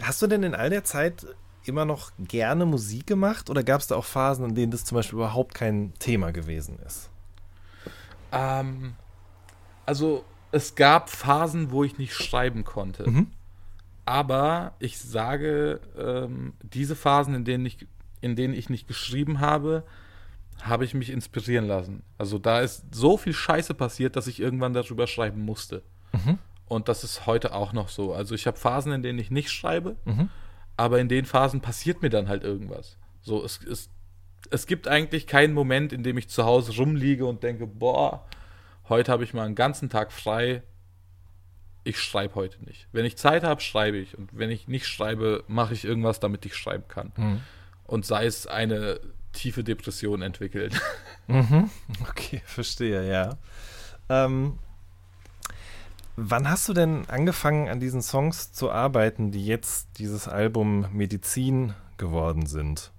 Hast du denn in all der Zeit immer noch gerne Musik gemacht oder gab es da auch Phasen, in denen das zum Beispiel überhaupt kein Thema gewesen ist? Ähm, also es gab Phasen, wo ich nicht schreiben konnte. Mhm. Aber ich sage, ähm, diese Phasen, in denen, ich, in denen ich nicht geschrieben habe, habe ich mich inspirieren lassen. Also da ist so viel Scheiße passiert, dass ich irgendwann darüber schreiben musste. Mhm. Und das ist heute auch noch so. Also ich habe Phasen, in denen ich nicht schreibe, Mhm. aber in den Phasen passiert mir dann halt irgendwas. So, es, es, es gibt eigentlich keinen Moment, in dem ich zu Hause rumliege und denke, boah, heute habe ich mal einen ganzen Tag frei. Ich schreibe heute nicht. Wenn ich Zeit habe, schreibe ich. Und wenn ich nicht schreibe, mache ich irgendwas, damit ich schreiben kann. Mhm. Und sei es eine tiefe Depression entwickelt. Mhm. Okay, verstehe, ja. Ähm, wann hast du denn angefangen, an diesen Songs zu arbeiten, die jetzt dieses Album Medizin geworden sind?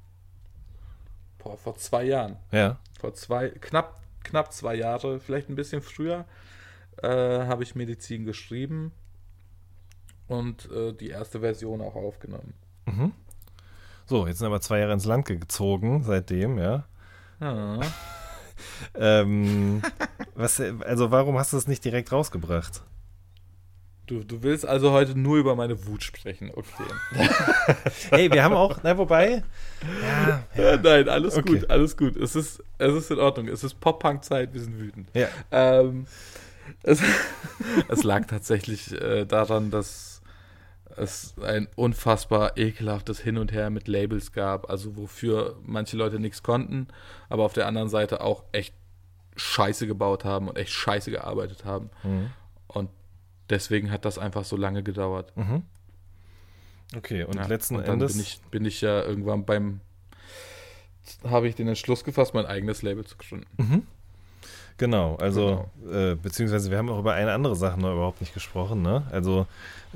Boah, vor zwei Jahren. Ja. Vor zwei, knapp, knapp zwei Jahre, vielleicht ein bisschen früher, äh, habe ich Medizin geschrieben und äh, die erste Version auch aufgenommen. Mhm. So, jetzt sind aber zwei Jahre ins Land gezogen seitdem, ja. Ja. Ähm, was, also warum hast du es nicht direkt rausgebracht? Du, du willst also heute nur über meine Wut sprechen, okay. Hey, wir haben auch, na wobei, ja, Ja, nein, alles Okay. gut, alles gut. Es ist, es ist in Ordnung. Es ist Pop-Punk-Zeit, wir sind wütend. ja. Ähm, es, es lag tatsächlich äh, daran, dass es ein unfassbar ekelhaftes Hin und Her mit Labels gab, also wofür manche Leute nichts konnten, aber auf der anderen Seite auch echt Scheiße gebaut haben und echt Scheiße gearbeitet haben. Mhm. Und deswegen hat das einfach so lange gedauert. Mhm. Okay, und Ja, letzten und dann Endes. bin ich, bin ich ja irgendwann beim habe ich den Entschluss gefasst, mein eigenes Label zu gründen. Mhm. Genau, also Äh, beziehungsweise wir haben auch über eine andere Sache noch überhaupt nicht gesprochen, ne? Also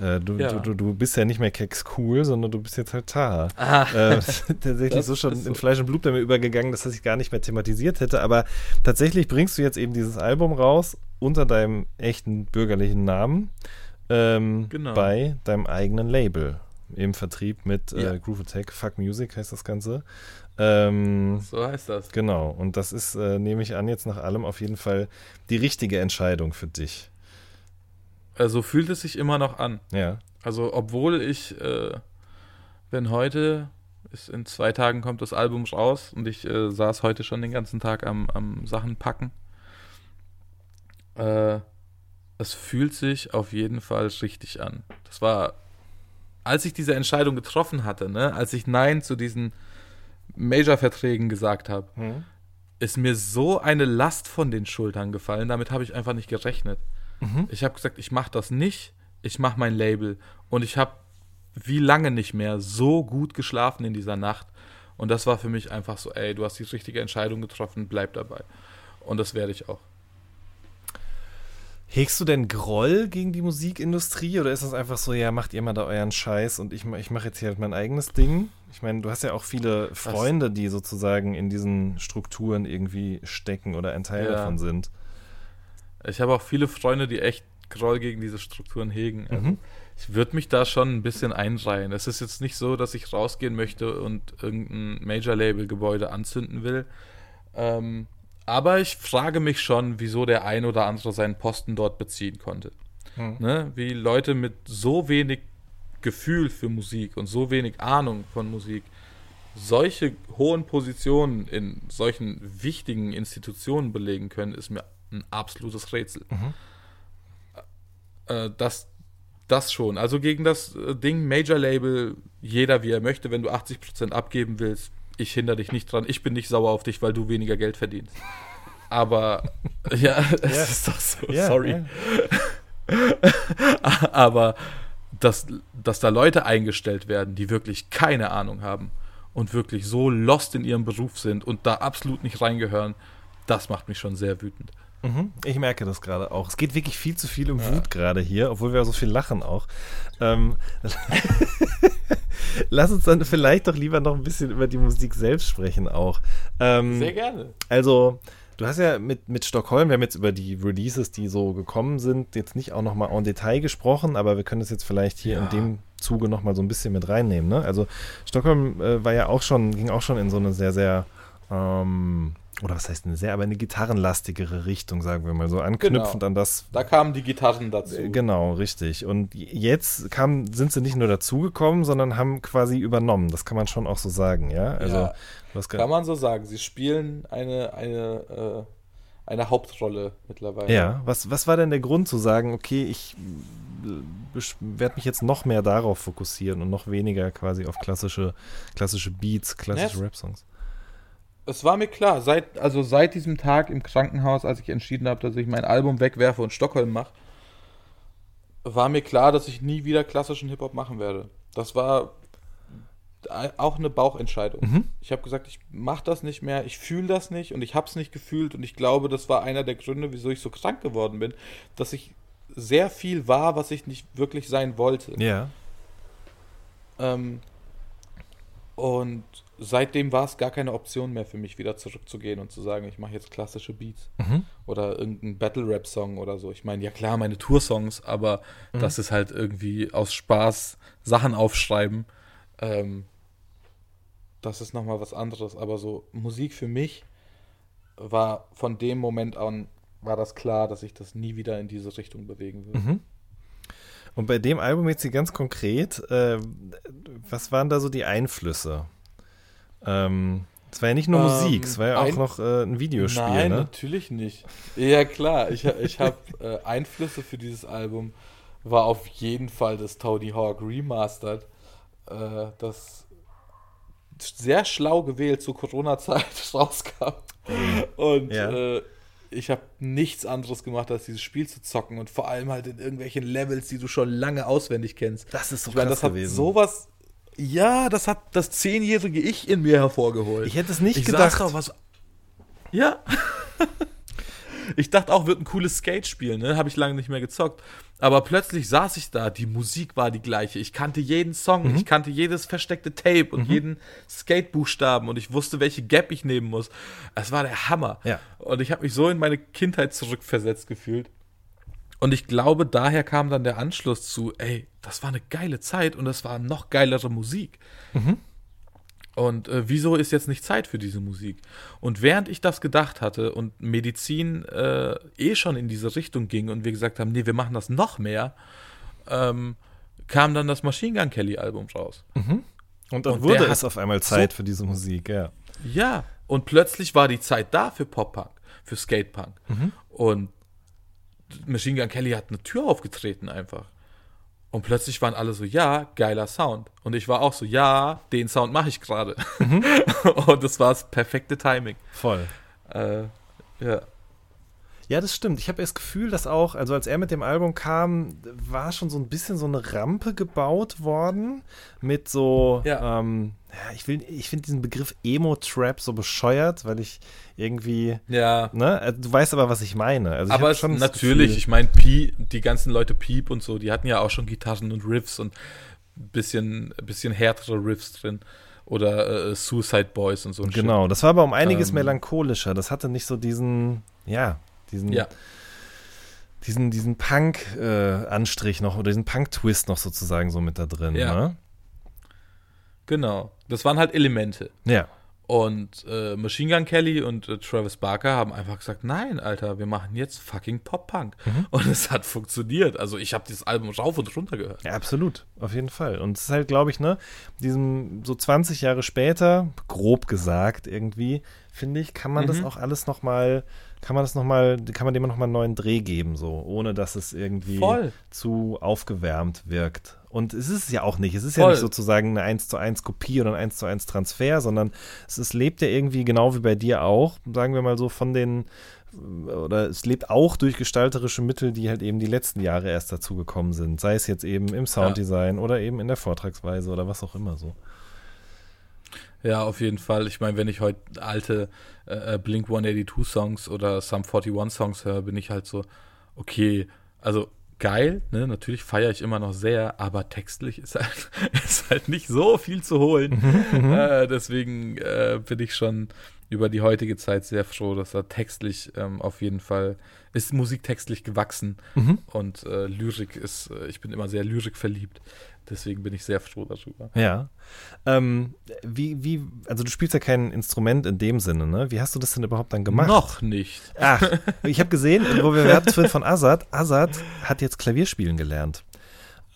äh, du, Ja. du, du, bist ja nicht mehr Keks cool, sondern du bist jetzt halt Taha. Ah, äh, tatsächlich Das so schon so. in Fleisch und Blut mir übergegangen, dass das ich gar nicht mehr thematisiert hätte. Aber tatsächlich bringst du jetzt eben dieses Album raus unter deinem echten bürgerlichen Namen ähm, Genau. bei deinem eigenen Label im Vertrieb mit äh, Ja. Groove Attack. Fuck Music heißt das Ganze. Ähm, so heißt das. genau. Und das ist, äh, nehme ich an, jetzt nach allem auf jeden Fall die richtige Entscheidung für dich. Also fühlt es sich immer noch an. Ja. Also, obwohl ich, äh, wenn heute, ist in zwei Tagen kommt das Album raus und ich äh, saß heute schon den ganzen Tag am, am Sachen packen. Äh, es fühlt sich auf jeden Fall richtig an. Das war, als ich diese Entscheidung getroffen hatte, ne, als ich Nein zu diesen Major-Verträgen gesagt habe, Hm? ist mir so eine Last von den Schultern gefallen. Damit habe ich einfach nicht gerechnet. Mhm. Ich habe gesagt, ich mache das nicht. Ich mache mein Label. Und ich habe wie lange nicht mehr so gut geschlafen in dieser Nacht. Und das war für mich einfach so, ey, du hast die richtige Entscheidung getroffen, bleib dabei. Und das werde ich auch. Hegst du denn Groll gegen die Musikindustrie oder ist das einfach so, ja, macht ihr mal da euren Scheiß und ich, ich mache jetzt hier halt mein eigenes Ding? Ich meine, du hast ja auch viele Freunde, die sozusagen in diesen Strukturen irgendwie stecken oder ein Teil Ja. davon sind. Ich habe auch viele Freunde, die echt Groll gegen diese Strukturen hegen. Also Mhm. ich würde mich da schon ein bisschen einreihen. Es ist jetzt nicht so, dass ich rausgehen möchte und irgendein Major-Label-Gebäude anzünden will. Ähm, aber ich frage mich schon, wieso der ein oder andere seinen Posten dort beziehen konnte. Mhm. Ne? Wie Leute mit so wenig Gefühl für Musik und so wenig Ahnung von Musik solche hohen Positionen in solchen wichtigen Institutionen belegen können, ist mir ein absolutes Rätsel. Äh, das, das schon. Also gegen das äh, Ding Major Label, jeder wie er möchte, wenn du 80% abgeben willst, ich hindere dich nicht dran. Ich bin nicht sauer auf dich, weil du weniger Geld verdienst. Aber ja, es Ja. ist doch so. Ja, sorry. ja. Aber dass, dass da Leute eingestellt werden, die wirklich keine Ahnung haben und wirklich so lost in ihrem Beruf sind und da absolut nicht reingehören, das macht mich schon sehr wütend. Mhm, Ich merke das gerade auch. Es geht wirklich viel zu viel um Wut gerade hier, obwohl wir so viel lachen auch. Ähm, lass uns dann vielleicht doch lieber noch ein bisschen über die Musik selbst sprechen auch. Ähm, gerne. Also, du hast ja mit, mit Stockholm, wir haben jetzt über die Releases, die so gekommen sind, jetzt nicht auch nochmal en Detail gesprochen, aber wir können das jetzt vielleicht hier in Ja. dem Zuge nochmal so ein bisschen mit reinnehmen. Ne? Also, Stockholm äh, war ja auch schon, ging auch schon in so eine sehr, sehr, ähm, oder was heißt eine sehr, aber eine gitarrenlastigere Richtung, sagen wir mal so, anknüpfend Genau. an das, Da kamen die Gitarren dazu. äh, Genau, richtig. Und jetzt kam, sind sie nicht nur dazugekommen, sondern haben quasi übernommen. Das kann man schon auch so sagen, ja. Also, Ja, hast Kann gerade- man so sagen. Sie spielen eine, eine, äh, eine Hauptrolle mittlerweile. ja, was, was war denn der Grund zu sagen, okay, ich werde mich jetzt noch mehr darauf fokussieren und noch weniger quasi auf klassische, klassische Beats, klassische Ja, Rap-Songs? Es war mir klar, seit, also seit diesem Tag im Krankenhaus, als ich entschieden habe, dass ich mein Album wegwerfe und Stockholm mache, war mir klar, dass ich nie wieder klassischen Hip-Hop machen werde. Das war auch eine Bauchentscheidung. Mhm. Ich habe gesagt, ich mache das nicht mehr, ich fühle das nicht und ich habe es nicht gefühlt und ich glaube, das war einer der Gründe, wieso ich so krank geworden bin, dass ich sehr viel war, was ich nicht wirklich sein wollte. Ja. Ähm, und seitdem war es gar keine Option mehr für mich, wieder zurückzugehen und zu sagen, ich mache jetzt klassische Beats Mhm. oder irgendeinen Battle-Rap-Song oder so. Ich meine, ja klar, meine Tour-Songs, aber Mhm. das ist halt irgendwie aus Spaß Sachen aufschreiben. Ähm, das ist nochmal was anderes. Aber so Musik für mich war von dem Moment an, war das klar, dass ich das nie wieder in diese Richtung bewegen will. Mhm. Und bei dem Album jetzt hier ganz konkret, äh, was waren da so die Einflüsse? Ähm, es war ja nicht nur Ähm, Musik, es war ja auch noch äh, ein Videospiel, Nein, ne? natürlich nicht. Ja, klar. Ich, ich habe äh, Einflüsse für dieses Album. War auf jeden Fall das Tony Hawk Remastered. Äh, das sehr schlau gewählt zur Corona-Zeit rauskam. Und Ja. äh, ich habe nichts anderes gemacht, als dieses Spiel zu zocken und vor allem halt in irgendwelchen Levels, die du schon lange auswendig kennst. Das ist so Ich krass das hat gewesen. sowas. Ja, das hat das zehnjährige Ich in mir hervorgeholt. Ich hätte es nicht ich gedacht. Saß da, was, ja. ich dachte auch, wird ein cooles Skate-Spiel, ne? Habe ich lange nicht mehr gezockt. Aber plötzlich saß ich da, die Musik war die gleiche. Ich kannte jeden Song, Mhm. ich kannte jedes versteckte Tape und jeden Skate-Buchstaben und ich wusste, welche Gap ich nehmen muss. Es war der Hammer. Ja. Und ich habe mich so in meine Kindheit zurückversetzt gefühlt. Und ich glaube, daher kam dann der Anschluss zu, ey, das war eine geile Zeit und das war noch geilere Musik. Und äh, wieso ist jetzt nicht Zeit für diese Musik? Und während ich das gedacht hatte und Medizin äh, eh schon in diese Richtung ging und wir gesagt haben, nee, wir machen das noch mehr, ähm, kam dann das Machine Gun Kelly Album raus. Und dann Und wurde es auf einmal Zeit für diese Musik, ja. Ja, und plötzlich war die Zeit da für Pop-Punk, für Skate-Punk. Und Machine Gun Kelly hat eine Tür aufgetreten einfach. Und plötzlich waren alle so, ja, geiler Sound. Und ich war auch so, ja, den Sound mache ich gerade. und das war das perfekte Timing. Voll. Äh, ja. Ja, das stimmt. Ich habe das Gefühl, dass auch, also als er mit dem Album kam, war schon so ein bisschen so eine Rampe gebaut worden mit so, Ja. ähm, ja, ich will, ich finde diesen Begriff Emo-Trap so bescheuert, weil ich irgendwie, Ja. ne, also du weißt aber, was ich meine. Also ich Aber schon natürlich, Gefühl- ich meine, die ganzen Leute Piep und so, die hatten ja auch schon Gitarren und Riffs und bisschen, bisschen härtere Riffs drin. Oder äh, Suicide Boys und so ein Shit. Genau, das war aber um einiges Ähm, melancholischer. Das hatte nicht so diesen, ja, diesen, Ja. diesen, diesen Punk-Anstrich noch oder diesen Punk-Twist noch sozusagen so mit da drin. Ja. Ne? Genau. Das waren halt Elemente. Ja. Und äh, Machine Gun Kelly und äh, Travis Barker haben einfach gesagt, nein, Alter, wir machen jetzt fucking Pop-Punk. Mhm. Und es hat funktioniert. Also ich habe dieses Album rauf und runter gehört. Ja, absolut, auf jeden Fall. Und es ist halt, glaube ich, ne, diesem so 20 Jahre später, grob gesagt irgendwie, finde ich, kann man das Mhm. auch alles noch mal, kann man das noch mal, kann man dem noch mal einen neuen Dreh geben, so, ohne dass es irgendwie Voll. zu aufgewärmt wirkt. Und es ist es ja auch nicht. Es ist ja Voll. nicht sozusagen eine 1 zu 1 Kopie oder ein 1 zu 1 Transfer, sondern es, es lebt ja irgendwie genau wie bei dir auch, sagen wir mal so, von den oder es lebt auch durch gestalterische Mittel, die halt eben die letzten Jahre erst dazugekommen sind. Sei es jetzt eben im Sounddesign oder eben in der Vortragsweise oder was auch immer so. Ja, auf jeden Fall. Ich meine, wenn ich heute alte äh, Blink 182 Songs oder Sum 41 Songs höre, bin ich halt so, okay, also geil, ne? Natürlich feiere ich immer noch sehr, aber textlich ist halt, ist halt nicht so viel zu holen. äh, deswegen äh, bin ich schon über die heutige Zeit sehr froh, dass er textlich ähm, auf jeden Fall ist Musik textlich gewachsen und äh, Lyrik ist, äh, ich bin immer sehr Lyrik verliebt. Deswegen bin ich sehr froh darüber. Ja. Ähm, wie, wie, also du spielst ja kein Instrument in dem Sinne, ne? Wie hast du das denn überhaupt dann gemacht? Noch nicht. Ach, ich habe gesehen, wo wir, hatten von Azad. Azad hat jetzt Klavierspielen gelernt.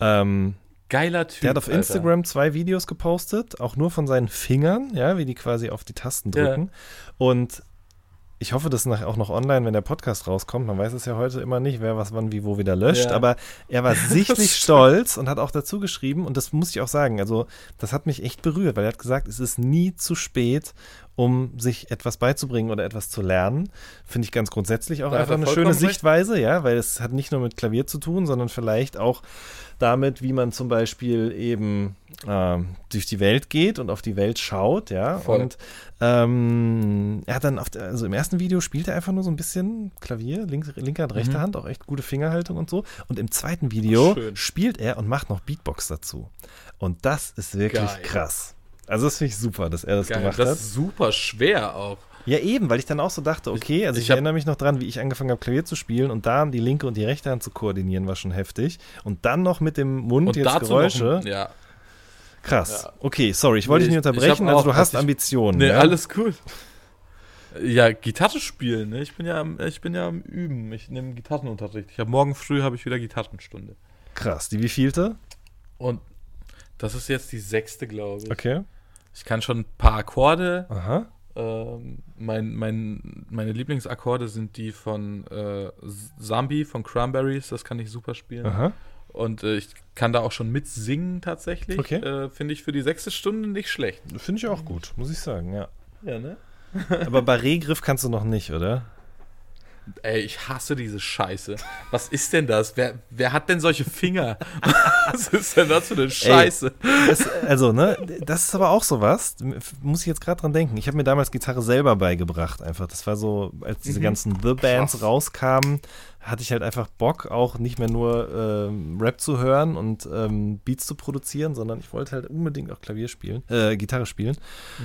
Ähm, Geiler Typ. der hat auf Alter. Instagram zwei Videos gepostet, auch nur von seinen Fingern, ja, wie die quasi auf die Tasten Ja. drücken. Und ich hoffe, das ist auch noch online, wenn der Podcast rauskommt. Man weiß es ja heute immer nicht, wer was wann wie wo wieder löscht. Ja. Aber er war sichtlich stolz und hat auch dazu geschrieben, und das muss ich auch sagen, also das hat mich echt berührt, weil er hat gesagt, es ist nie zu spät, um sich etwas beizubringen oder etwas zu lernen. Finde ich ganz grundsätzlich auch Da einfach eine schöne recht. Sichtweise, ja, weil es hat nicht nur mit Klavier zu tun, sondern vielleicht auch damit, wie man zum Beispiel eben ähm, durch die Welt geht und auf die Welt schaut, ja. Voll. Und ähm, er hat dann auf der, also im ersten Video spielt er einfach nur so ein bisschen Klavier, links, linke Hand, rechte Mhm. Hand, auch echt gute Fingerhaltung und so. Und im zweiten Video Schön. spielt er und macht noch Beatbox dazu. Und das ist wirklich Geil. krass. Also das finde ich super, dass er das Geil. gemacht Das hat. ist super schwer auch. Ja, eben, weil ich dann auch so dachte, okay, also ich, ich erinnere mich noch dran, wie ich angefangen habe, Klavier zu spielen und da die linke und die rechte Hand zu koordinieren, war schon heftig. Und dann noch mit dem Mund Und jetzt Geräusche. ein, ja. Krass. Ja. Okay, sorry, ich wollte dich nicht ich- ich unterbrechen. Also du hast ich- Ambitionen. Nee, ja? alles cool. Ja, Gitarre spielen, ne? Ich bin ja am, ich bin ja am Üben. Ich nehme Gitarrenunterricht. Ich habe morgen früh habe ich wieder Gitarrenstunde. Krass. Die wievielte? Und das ist jetzt die sechste, glaube ich. Okay. Ich kann schon ein paar Akkorde. Aha. Ähm, mein, mein, meine Lieblingsakkorde sind die von äh, Zombie von Cranberries. Das kann ich super spielen. Aha. Und äh, ich kann da auch schon mitsingen tatsächlich. Okay. Äh, Finde ich für die sechste Stunde nicht schlecht. Finde ich auch gut, muss ich sagen, ja. Ja, ne? Aber Barré-Griff kannst du noch nicht, oder? Ey, ich hasse diese Scheiße. Was ist denn das? Wer, wer hat denn solche Finger? Was ist denn das für eine Scheiße? Das, also, ne, das ist aber auch sowas, muss ich jetzt gerade dran denken. Ich habe mir damals Gitarre selber beigebracht, einfach. Das war so, als diese Mhm. ganzen The Bands Krass. rauskamen, hatte ich halt einfach Bock, auch nicht mehr nur ähm, Rap zu hören und ähm, Beats zu produzieren, sondern ich wollte halt unbedingt auch Klavier spielen, äh, Gitarre spielen.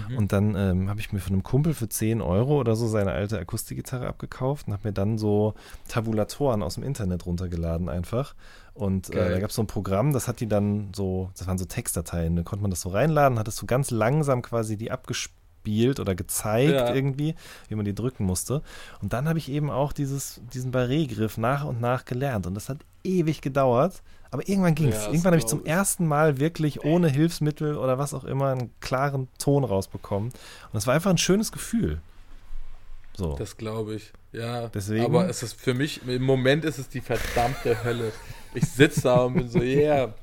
Mhm. Und dann ähm, habe ich mir von einem Kumpel für 10 Euro oder so seine alte Akustikgitarre abgekauft und habe mir dann so Tabulatoren aus dem Internet runtergeladen einfach. Und äh, da gab es so ein Programm, das hat die dann so, das waren so Textdateien, da konnte man das so reinladen, hattest du ganz langsam quasi die abgespielt oder gezeigt Ja. irgendwie, wie man die drücken musste. Und dann habe ich eben auch dieses, diesen Barré-Griff nach und nach gelernt. Und das hat ewig gedauert. Aber irgendwann ging es. Ja, irgendwann habe ich zum ersten Mal wirklich ohne Hilfsmittel oder was auch immer einen klaren Ton rausbekommen. Und das war einfach ein schönes Gefühl. So. Das glaube ich. Ja. Deswegen- Aber es ist für mich, im Moment ist es die verdammte Hölle. Ich sitze da und bin so, yeah.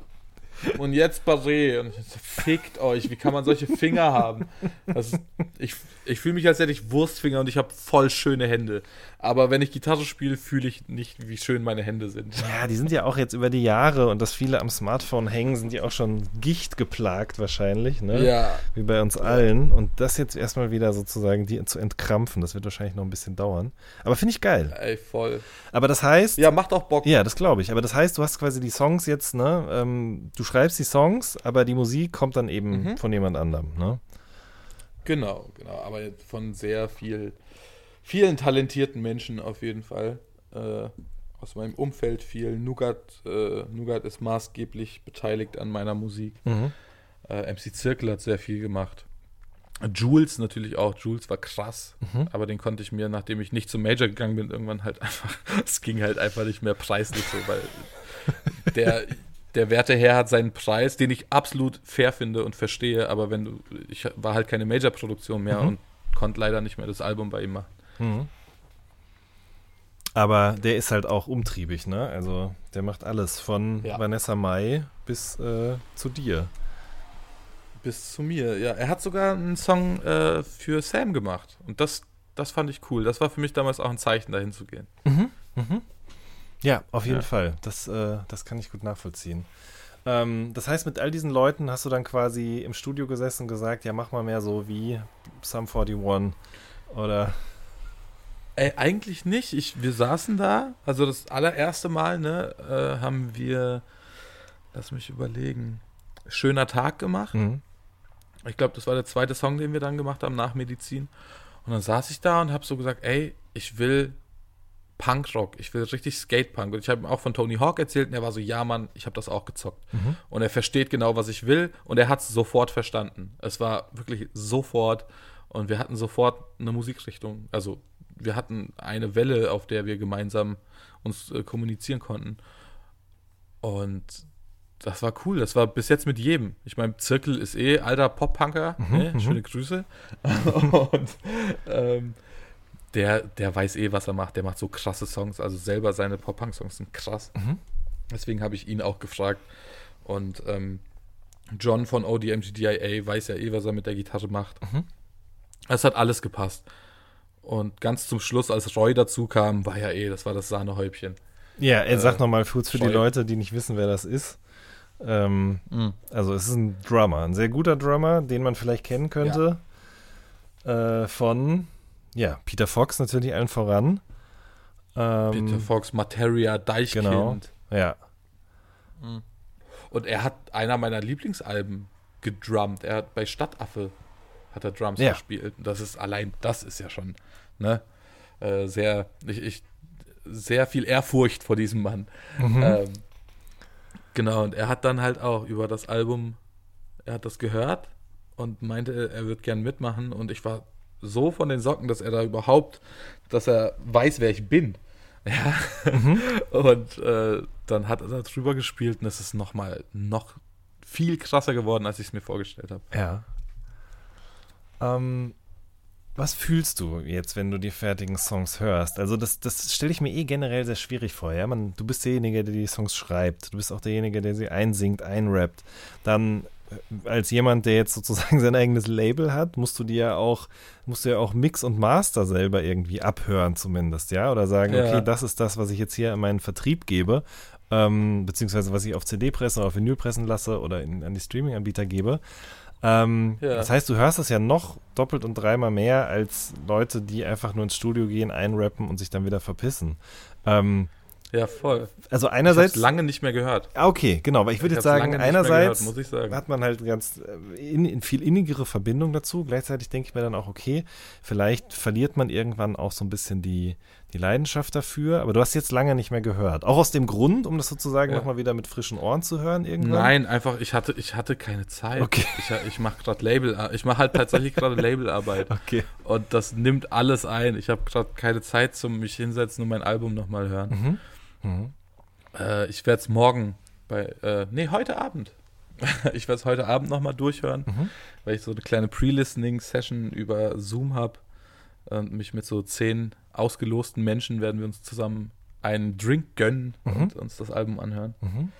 Und jetzt Barré. Und ich so, fickt euch, wie kann man solche Finger haben? Das ist, ich ich fühle mich, als hätte ich Wurstfinger und ich habe voll schöne Hände. Aber wenn ich Gitarre spiele, fühle ich nicht, wie schön meine Hände sind. Ja, die sind ja auch jetzt über die Jahre und dass viele am Smartphone hängen, sind ja auch schon Gicht geplagt wahrscheinlich, ne? Ja. Wie bei uns allen. Und das jetzt erstmal wieder sozusagen die zu entkrampfen, das wird wahrscheinlich noch ein bisschen dauern. Aber finde ich geil. Ey, voll. Aber das heißt, Ja, macht auch Bock. Ja, das glaube ich. Aber das heißt, du hast quasi die Songs jetzt, ne? Ähm, du schreibst die Songs, aber die Musik kommt dann eben Mhm. von jemand anderem, ne? Genau, genau. Aber von sehr viel, vielen talentierten Menschen auf jeden Fall. Äh, aus meinem Umfeld viel. Nougat, äh, Nougat ist maßgeblich beteiligt an meiner Musik. Mhm. Äh, MC Zirkel hat sehr viel gemacht. Jules natürlich auch. Jules war krass, Mhm. aber den konnte ich mir, nachdem ich nicht zum Major gegangen bin, irgendwann halt einfach, es ging halt einfach nicht mehr preislich so, weil der, der werte Herr hat seinen Preis, den ich absolut fair finde und verstehe, aber wenn du, ich war halt keine Major-Produktion mehr Mhm. und konnte leider nicht mehr das Album bei ihm machen. Mhm. Aber der ist halt auch umtriebig, ne? Also der macht alles von Ja. Vanessa Mai bis äh, zu dir. Bis zu mir, ja. Er hat sogar einen Song äh, für Sam gemacht und das, das fand ich cool. Das war für mich damals auch ein Zeichen, dahin zu gehen. Ja, auf jeden Ja. Fall. Das, äh, das kann ich gut nachvollziehen. Ähm, das heißt, mit all diesen Leuten hast du dann quasi im Studio gesessen und gesagt, ja, mach mal mehr so wie Sum 41 oder Ey, eigentlich nicht. Ich, wir saßen da, also das allererste Mal, ne, äh, haben wir, lass mich überlegen, Schöner Tag gemacht. Mhm. Ich glaube, das war der zweite Song, den wir dann gemacht haben nach Medizin. Und dann saß ich da und habe so gesagt, ey, ich will Punkrock, ich will richtig Skatepunk. Und ich habe ihm auch von Tony Hawk erzählt und er war so, ja Mann, ich habe das auch gezockt. Mhm. Und er versteht genau, was ich will und er hat es sofort verstanden. Es war wirklich sofort und wir hatten sofort eine Musikrichtung. Also wir hatten eine Welle, auf der wir gemeinsam uns äh, kommunizieren konnten. Und das war cool. Das war bis jetzt mit jedem. Ich meine, Zirkel ist eh alter Pop-Punker. ne? Schöne Grüße. und ähm, der, der weiß eh, was er macht. Der macht so krasse Songs. Also selber seine Pop-Punk-Songs sind krass. Deswegen habe ich ihn auch gefragt. Und ähm, John von ODMGDIA weiß ja eh, was er mit der Gitarre macht. Es hat alles gepasst. Und ganz zum Schluss, als Roy dazu kam, war ja eh, das war das Sahnehäubchen. Ja, er Äh, sagt nochmal kurz für die Scheu. Leute, die nicht wissen, wer das ist. Ähm, Also es ist ein Drummer, ein sehr guter Drummer, den man vielleicht kennen könnte. Äh, von, ja, Peter Fox natürlich allen voran. Ähm, Peter Fox, Materia, Deichkind. Genau. Ja, Und er hat einer meiner Lieblingsalben gedrummt. Er hat bei Stadtaffe hat er Drums Ja. gespielt. Und das ist allein, das ist ja schon, ne? Äh, sehr, ich, ich, sehr viel Ehrfurcht vor diesem Mann. Mhm. Ähm, genau, und er hat dann halt auch über das Album, er hat das gehört und meinte, er wird gern mitmachen. Und ich war so von den Socken, dass er da überhaupt, dass er weiß, wer ich bin. Ja. Und äh, dann hat er da drüber gespielt und es ist noch mal noch viel krasser geworden, als ich es mir vorgestellt habe. ja. Ähm, was fühlst du jetzt, wenn du die fertigen Songs hörst? Also das, das stelle ich mir eh generell sehr schwierig vor. Ja? Man, du bist derjenige, der die Songs schreibt. Du bist auch derjenige, der sie einsingt, einrappt. Dann als jemand, der jetzt sozusagen sein eigenes Label hat, musst du dir ja auch, musst du ja auch Mix und Master selber irgendwie abhören zumindest, ja? Oder sagen, Ja. okay, das ist das, was ich jetzt hier in meinen Vertrieb gebe, ähm, beziehungsweise was ich auf CD pressen oder auf Vinyl pressen lasse oder in, an die Streaming-Anbieter gebe. Ähm, Ja. Das heißt, du hörst das ja noch doppelt und dreimal mehr als Leute, die einfach nur ins Studio gehen, einrappen und sich dann wieder verpissen. Ähm, Ja, voll. also Ich einerseits, lange nicht mehr gehört. Ah, okay, genau, weil ich würde Ich jetzt sagen, einerseits gehört, ich sagen. hat man halt ganz äh, in, in viel innigere Verbindung dazu. Gleichzeitig denke ich mir dann auch, okay, vielleicht verliert man irgendwann auch so ein bisschen die, die Leidenschaft dafür. Aber du hast jetzt lange nicht mehr gehört. Auch aus dem Grund, um das sozusagen Ja. nochmal wieder mit frischen Ohren zu hören irgendwann. Nein, einfach, ich hatte, ich hatte keine Zeit. Okay. Ich, ich mache gerade Label, ich mache halt tatsächlich gerade Labelarbeit. Okay. Und das nimmt alles ein. Ich habe gerade keine Zeit zum mich hinsetzen und mein Album nochmal hören. Mhm. Äh, ich werde es morgen bei, äh, nee, heute Abend. ich werde es heute Abend nochmal durchhören, Mhm. weil ich so eine kleine Pre-Listening-Session über Zoom habe. Und mich mit so zehn ausgelosten Menschen werden wir uns zusammen einen Drink gönnen Mhm. und uns das Album anhören. Mhm.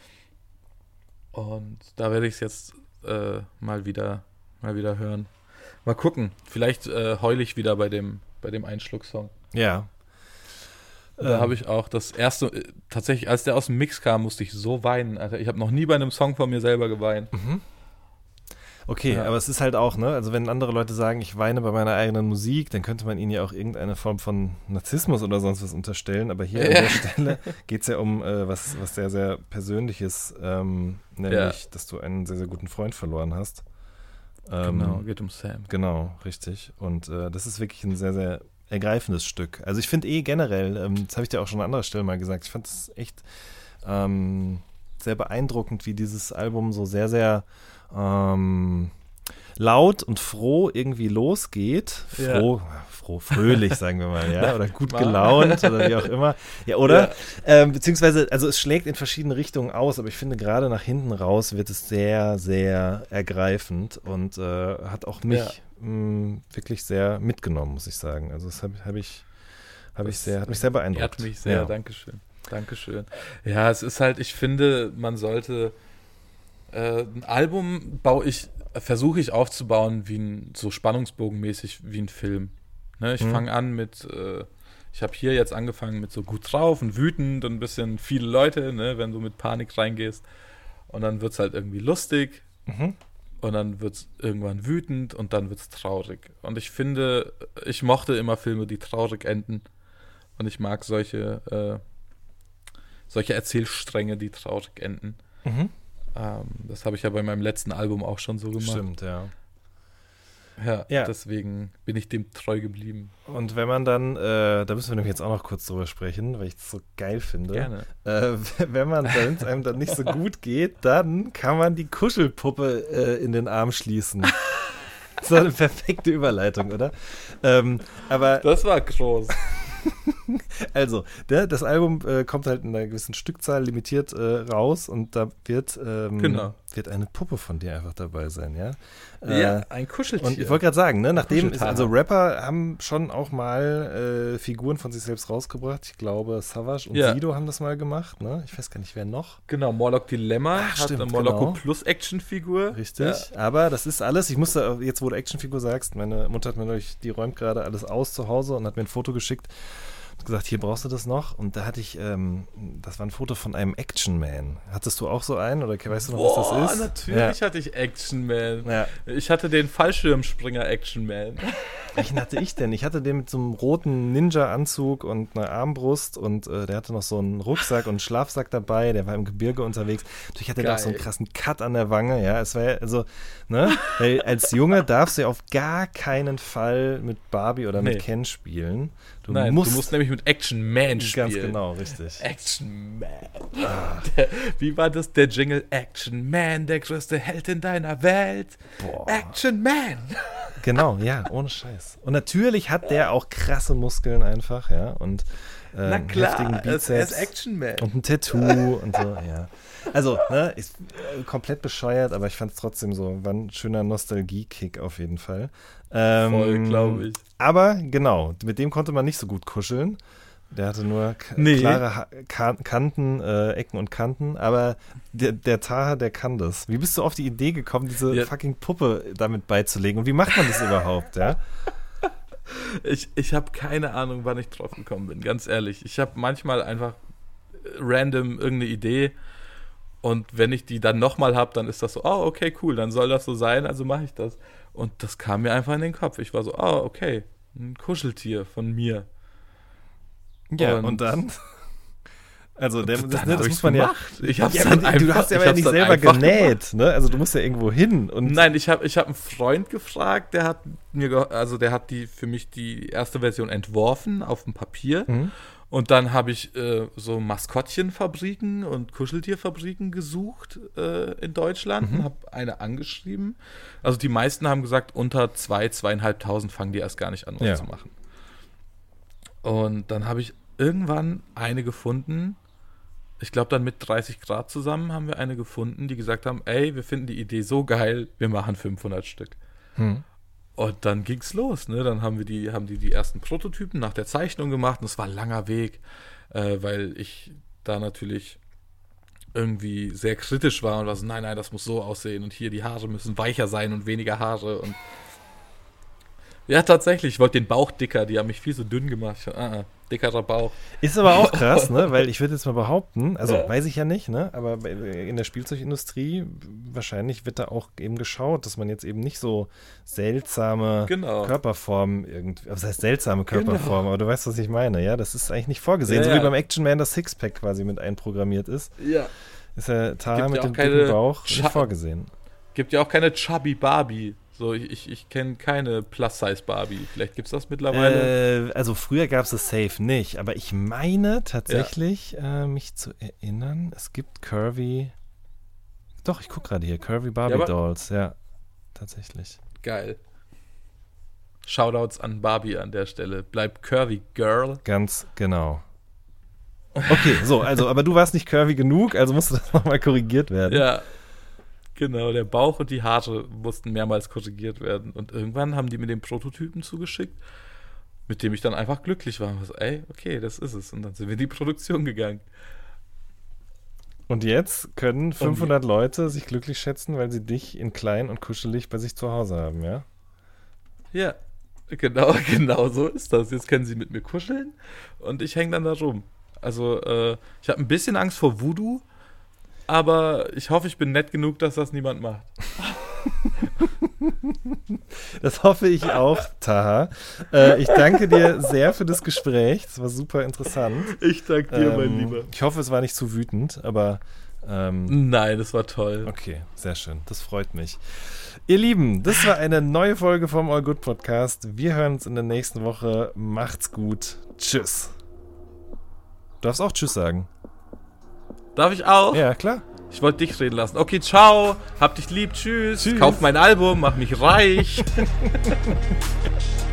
Und da werde ich es jetzt äh, mal wieder mal wieder hören. Mal gucken. Vielleicht äh, heule ich wieder bei dem, bei dem Einschlucksong. Ja. Da Ähm. habe ich auch das erste, äh, tatsächlich, als der aus dem Mix kam, musste ich so weinen, Alter. Ich habe noch nie bei einem Song von mir selber geweint. Okay, Ja. aber es ist halt auch, ne, also wenn andere Leute sagen, ich weine bei meiner eigenen Musik, dann könnte man ihnen ja auch irgendeine Form von Narzissmus oder sonst was unterstellen. Aber hier an Ja. der Stelle geht es ja um äh, was, was sehr, sehr Persönliches, ähm, nämlich, dass du einen sehr, sehr guten Freund verloren hast. Ähm, genau, geht um Sam. Genau, richtig. Und äh, das ist wirklich ein sehr, sehr ergreifendes Stück. Also ich finde eh generell, ähm, das habe ich dir auch schon an anderer Stelle mal gesagt, ich fand es echt ähm, sehr beeindruckend, wie dieses Album so sehr, sehr ähm, laut und froh irgendwie losgeht. Ja. Froh, froh, fröhlich, sagen wir mal, ja. Oder gut gelaunt oder wie auch immer. Ja, oder? Ähm, beziehungsweise, also es schlägt in verschiedene Richtungen aus, aber ich finde gerade nach hinten raus wird es sehr, sehr ergreifend und äh, hat auch mich Ja. Mh, wirklich sehr mitgenommen, muss ich sagen. Also das habe hab ich, hab ich sehr, hat mich sehr beeindruckt. Ehrt mich sehr, Ja. Dankeschön. Dankeschön. Ja, es ist halt, ich finde, man sollte äh, ein Album baue ich, versuche ich aufzubauen wie ein, so spannungsbogenmäßig wie ein Film. Ne, ich Mhm. fange an mit, äh, ich habe hier jetzt angefangen mit so gut drauf und wütend und ein bisschen viele Leute, ne, wenn du mit Panik reingehst. Und dann wird es halt irgendwie lustig Mhm. Und dann wird es irgendwann wütend und dann wird es traurig. Und ich finde, ich mochte immer Filme, die traurig enden. Und ich mag solche, äh, solche Erzählstränge, die traurig enden. Mhm. Ähm, das habe ich ja bei meinem letzten Album auch schon so gemacht. Stimmt, ja. Ja, Ja. deswegen bin ich dem treu geblieben. Und wenn man dann, äh, da müssen wir nämlich jetzt auch noch kurz drüber sprechen, weil ich das so geil finde. Gerne. Äh, wenn man, wenn es einem dann nicht so gut geht, dann kann man die Kuschelpuppe äh, in den Arm schließen. So eine perfekte Überleitung, oder? Ähm, aber Das war groß. also, der, das Album äh, kommt halt in einer gewissen Stückzahl limitiert äh, raus und da wird, ähm, Genau. wird eine Puppe von dir einfach dabei sein, ja? Äh, ja, ein Kuscheltier. Und ich wollte gerade sagen, ne, nachdem, ist, also Rapper haben schon auch mal äh, Figuren von sich selbst rausgebracht. Ich glaube, Savage und Ja. Sido haben das mal gemacht, ne? Ich weiß gar nicht, wer noch. genau, Morlock Dilemma Ach, hat stimmt, eine Morlocco genau. Plus Actionfigur. Richtig. Aber das ist alles, ich musste, jetzt wo du Actionfigur sagst, meine Mutter hat mir neulich, die räumt gerade alles aus zu Hause und hat mir ein Foto geschickt gesagt, hier brauchst du das noch. Und da hatte ich, ähm, das war ein Foto von einem Action Man. Hattest du auch so einen oder weißt du noch, was Boah, das ist? natürlich hatte ich Action Man. Ja. ja. Ich hatte den Fallschirmspringer Action Man. Welchen hatte ich denn? Ich hatte den mit so einem roten Ninja-Anzug und einer Armbrust und äh, der hatte noch so einen Rucksack und einen Schlafsack dabei, der war im Gebirge unterwegs. Natürlich hatte der auch so einen krassen Cut an der Wange, ja. Es war ja, also, ne? Weil als Junge darfst du ja auf gar keinen Fall mit Barbie oder mit Nee. Ken spielen. Du Nein, musst, du musst nämlich mit Action Man spielen. ganz genau, richtig. Action Man. Der, wie war das? Der Jingle Action Man, der größte Held in deiner Welt. Boah. Action Man. Genau, ja, ohne Scheiß. Und natürlich hat der auch krasse Muskeln einfach, ja. Und äh, Na heftigen klar, ist, ist Bizeps. Action Man. Und ein Tattoo und so, ja. Also, ne, ist äh, komplett bescheuert, aber ich fand es trotzdem so, war ein schöner Nostalgie-Kick auf jeden Fall. Ähm, Voll, glaube ich. Aber genau, mit dem konnte man nicht so gut kuscheln. Der hatte nur Nee. klare ha Ka Kanten, äh, Ecken und Kanten, aber der, der Taha, der kann das. Wie bist du auf die Idee gekommen, diese Ja. fucking Puppe damit beizulegen? Und wie macht man das überhaupt, ja? Ich, ich habe keine Ahnung, wann ich drauf gekommen bin, ganz ehrlich. Ich habe manchmal einfach random irgendeine Idee und wenn ich die dann nochmal habe, dann ist das so, oh, okay, cool, dann soll das so sein, also mache ich das. Und das kam mir einfach in den Kopf. Ich war so, oh, okay, ein Kuscheltier von mir. Ja, und, Und- dann? Also, der, Dann das, ne, das muss man ja. gemacht. Ich hab's ja, dann du einfach- hast ja aber nicht selber genäht, ne? Also, du musst ja irgendwo hin. Und Nein, ich habe ich hab einen Freund gefragt, der hat mir, also der hat die für mich die erste Version entworfen auf dem Papier. Mhm. Und dann habe ich äh, so Maskottchenfabriken und Kuscheltierfabriken gesucht äh, in Deutschland Mhm. und habe eine angeschrieben. Also die meisten haben gesagt, unter zwei, zweieinhalbtausend fangen die erst gar nicht an, was Ja. zu machen. Und dann habe ich irgendwann eine gefunden, ich glaube dann mit 30 Grad zusammen haben wir eine gefunden, die gesagt haben, ey, wir finden die Idee so geil, wir machen 500 Stück. Hm. Und dann ging's los, ne? Dann haben wir die, haben die die ersten Prototypen nach der Zeichnung gemacht und es war ein langer Weg, äh, weil ich da natürlich irgendwie sehr kritisch war und war so, nein, nein, das muss so aussehen und hier die Haare müssen weicher sein und weniger Haare und ja, tatsächlich, ich wollte den Bauch dicker, die haben mich viel zu dünn gemacht. Ich, ah, ah, dickerer Bauch. Ist aber auch krass, ne? Weil ich würde jetzt mal behaupten, also Ja. weiß ich ja nicht, ne? Aber in der Spielzeugindustrie wahrscheinlich wird da auch eben geschaut, dass man jetzt eben nicht so seltsame Genau. Körperformen irgendwie, was heißt seltsame Körperformen, aber du weißt, was ich meine, ja? Das ist eigentlich nicht vorgesehen. Ja, so wie ja. beim Action Man das Sixpack quasi mit einprogrammiert ist, Ja. ist der Tar mit ja dem dicken Bauch Scha- nicht vorgesehen. Gibt ja auch keine Chubby Barbie. So, ich, ich, kenne keine Plus-Size Barbie. Vielleicht gibt's das mittlerweile. Äh, also früher gab es das Safe nicht, aber ich meine tatsächlich, äh, mich zu erinnern, es gibt Curvy. Doch, ich gucke gerade hier, Curvy Barbie aber- Dolls, ja. Tatsächlich. Geil. Shoutouts an Barbie an der Stelle. Bleib curvy, Girl. Ganz genau. Okay, so, also, aber du warst nicht curvy genug, also musste das nochmal korrigiert werden. Ja. Genau, der Bauch und die Haare mussten mehrmals korrigiert werden. Und irgendwann haben die mir den Prototypen zugeschickt, mit dem ich dann einfach glücklich war. Und so, ey, okay, das ist es. Und dann sind wir in die Produktion gegangen. Und jetzt können 500 Leute sich glücklich schätzen, weil sie dich in klein und kuschelig bei sich zu Hause haben, ja? Ja, genau, genau so ist das. Jetzt können sie mit mir kuscheln und ich hänge dann da rum. Also, äh, ich habe ein bisschen Angst vor Voodoo, aber ich hoffe, ich bin nett genug, dass das niemand macht. Das hoffe ich auch, Taha. Äh, ich danke dir sehr für das Gespräch. Das war super interessant. Ich danke Ähm, Ich hoffe, es war nicht zu wütend, aber ähm, Nein, das war toll. okay, sehr schön. Das freut mich. Ihr Lieben, das war eine neue Folge vom All Good Podcast. Wir hören uns in der nächsten Woche. Macht's gut. Tschüss. Du darfst auch Tschüss sagen. Darf ich auch? Ja, klar. Ich wollte dich reden lassen. Okay, ciao. Hab dich lieb. Tschüss. Tschüss. Kauf mein Album. Mach mich reich.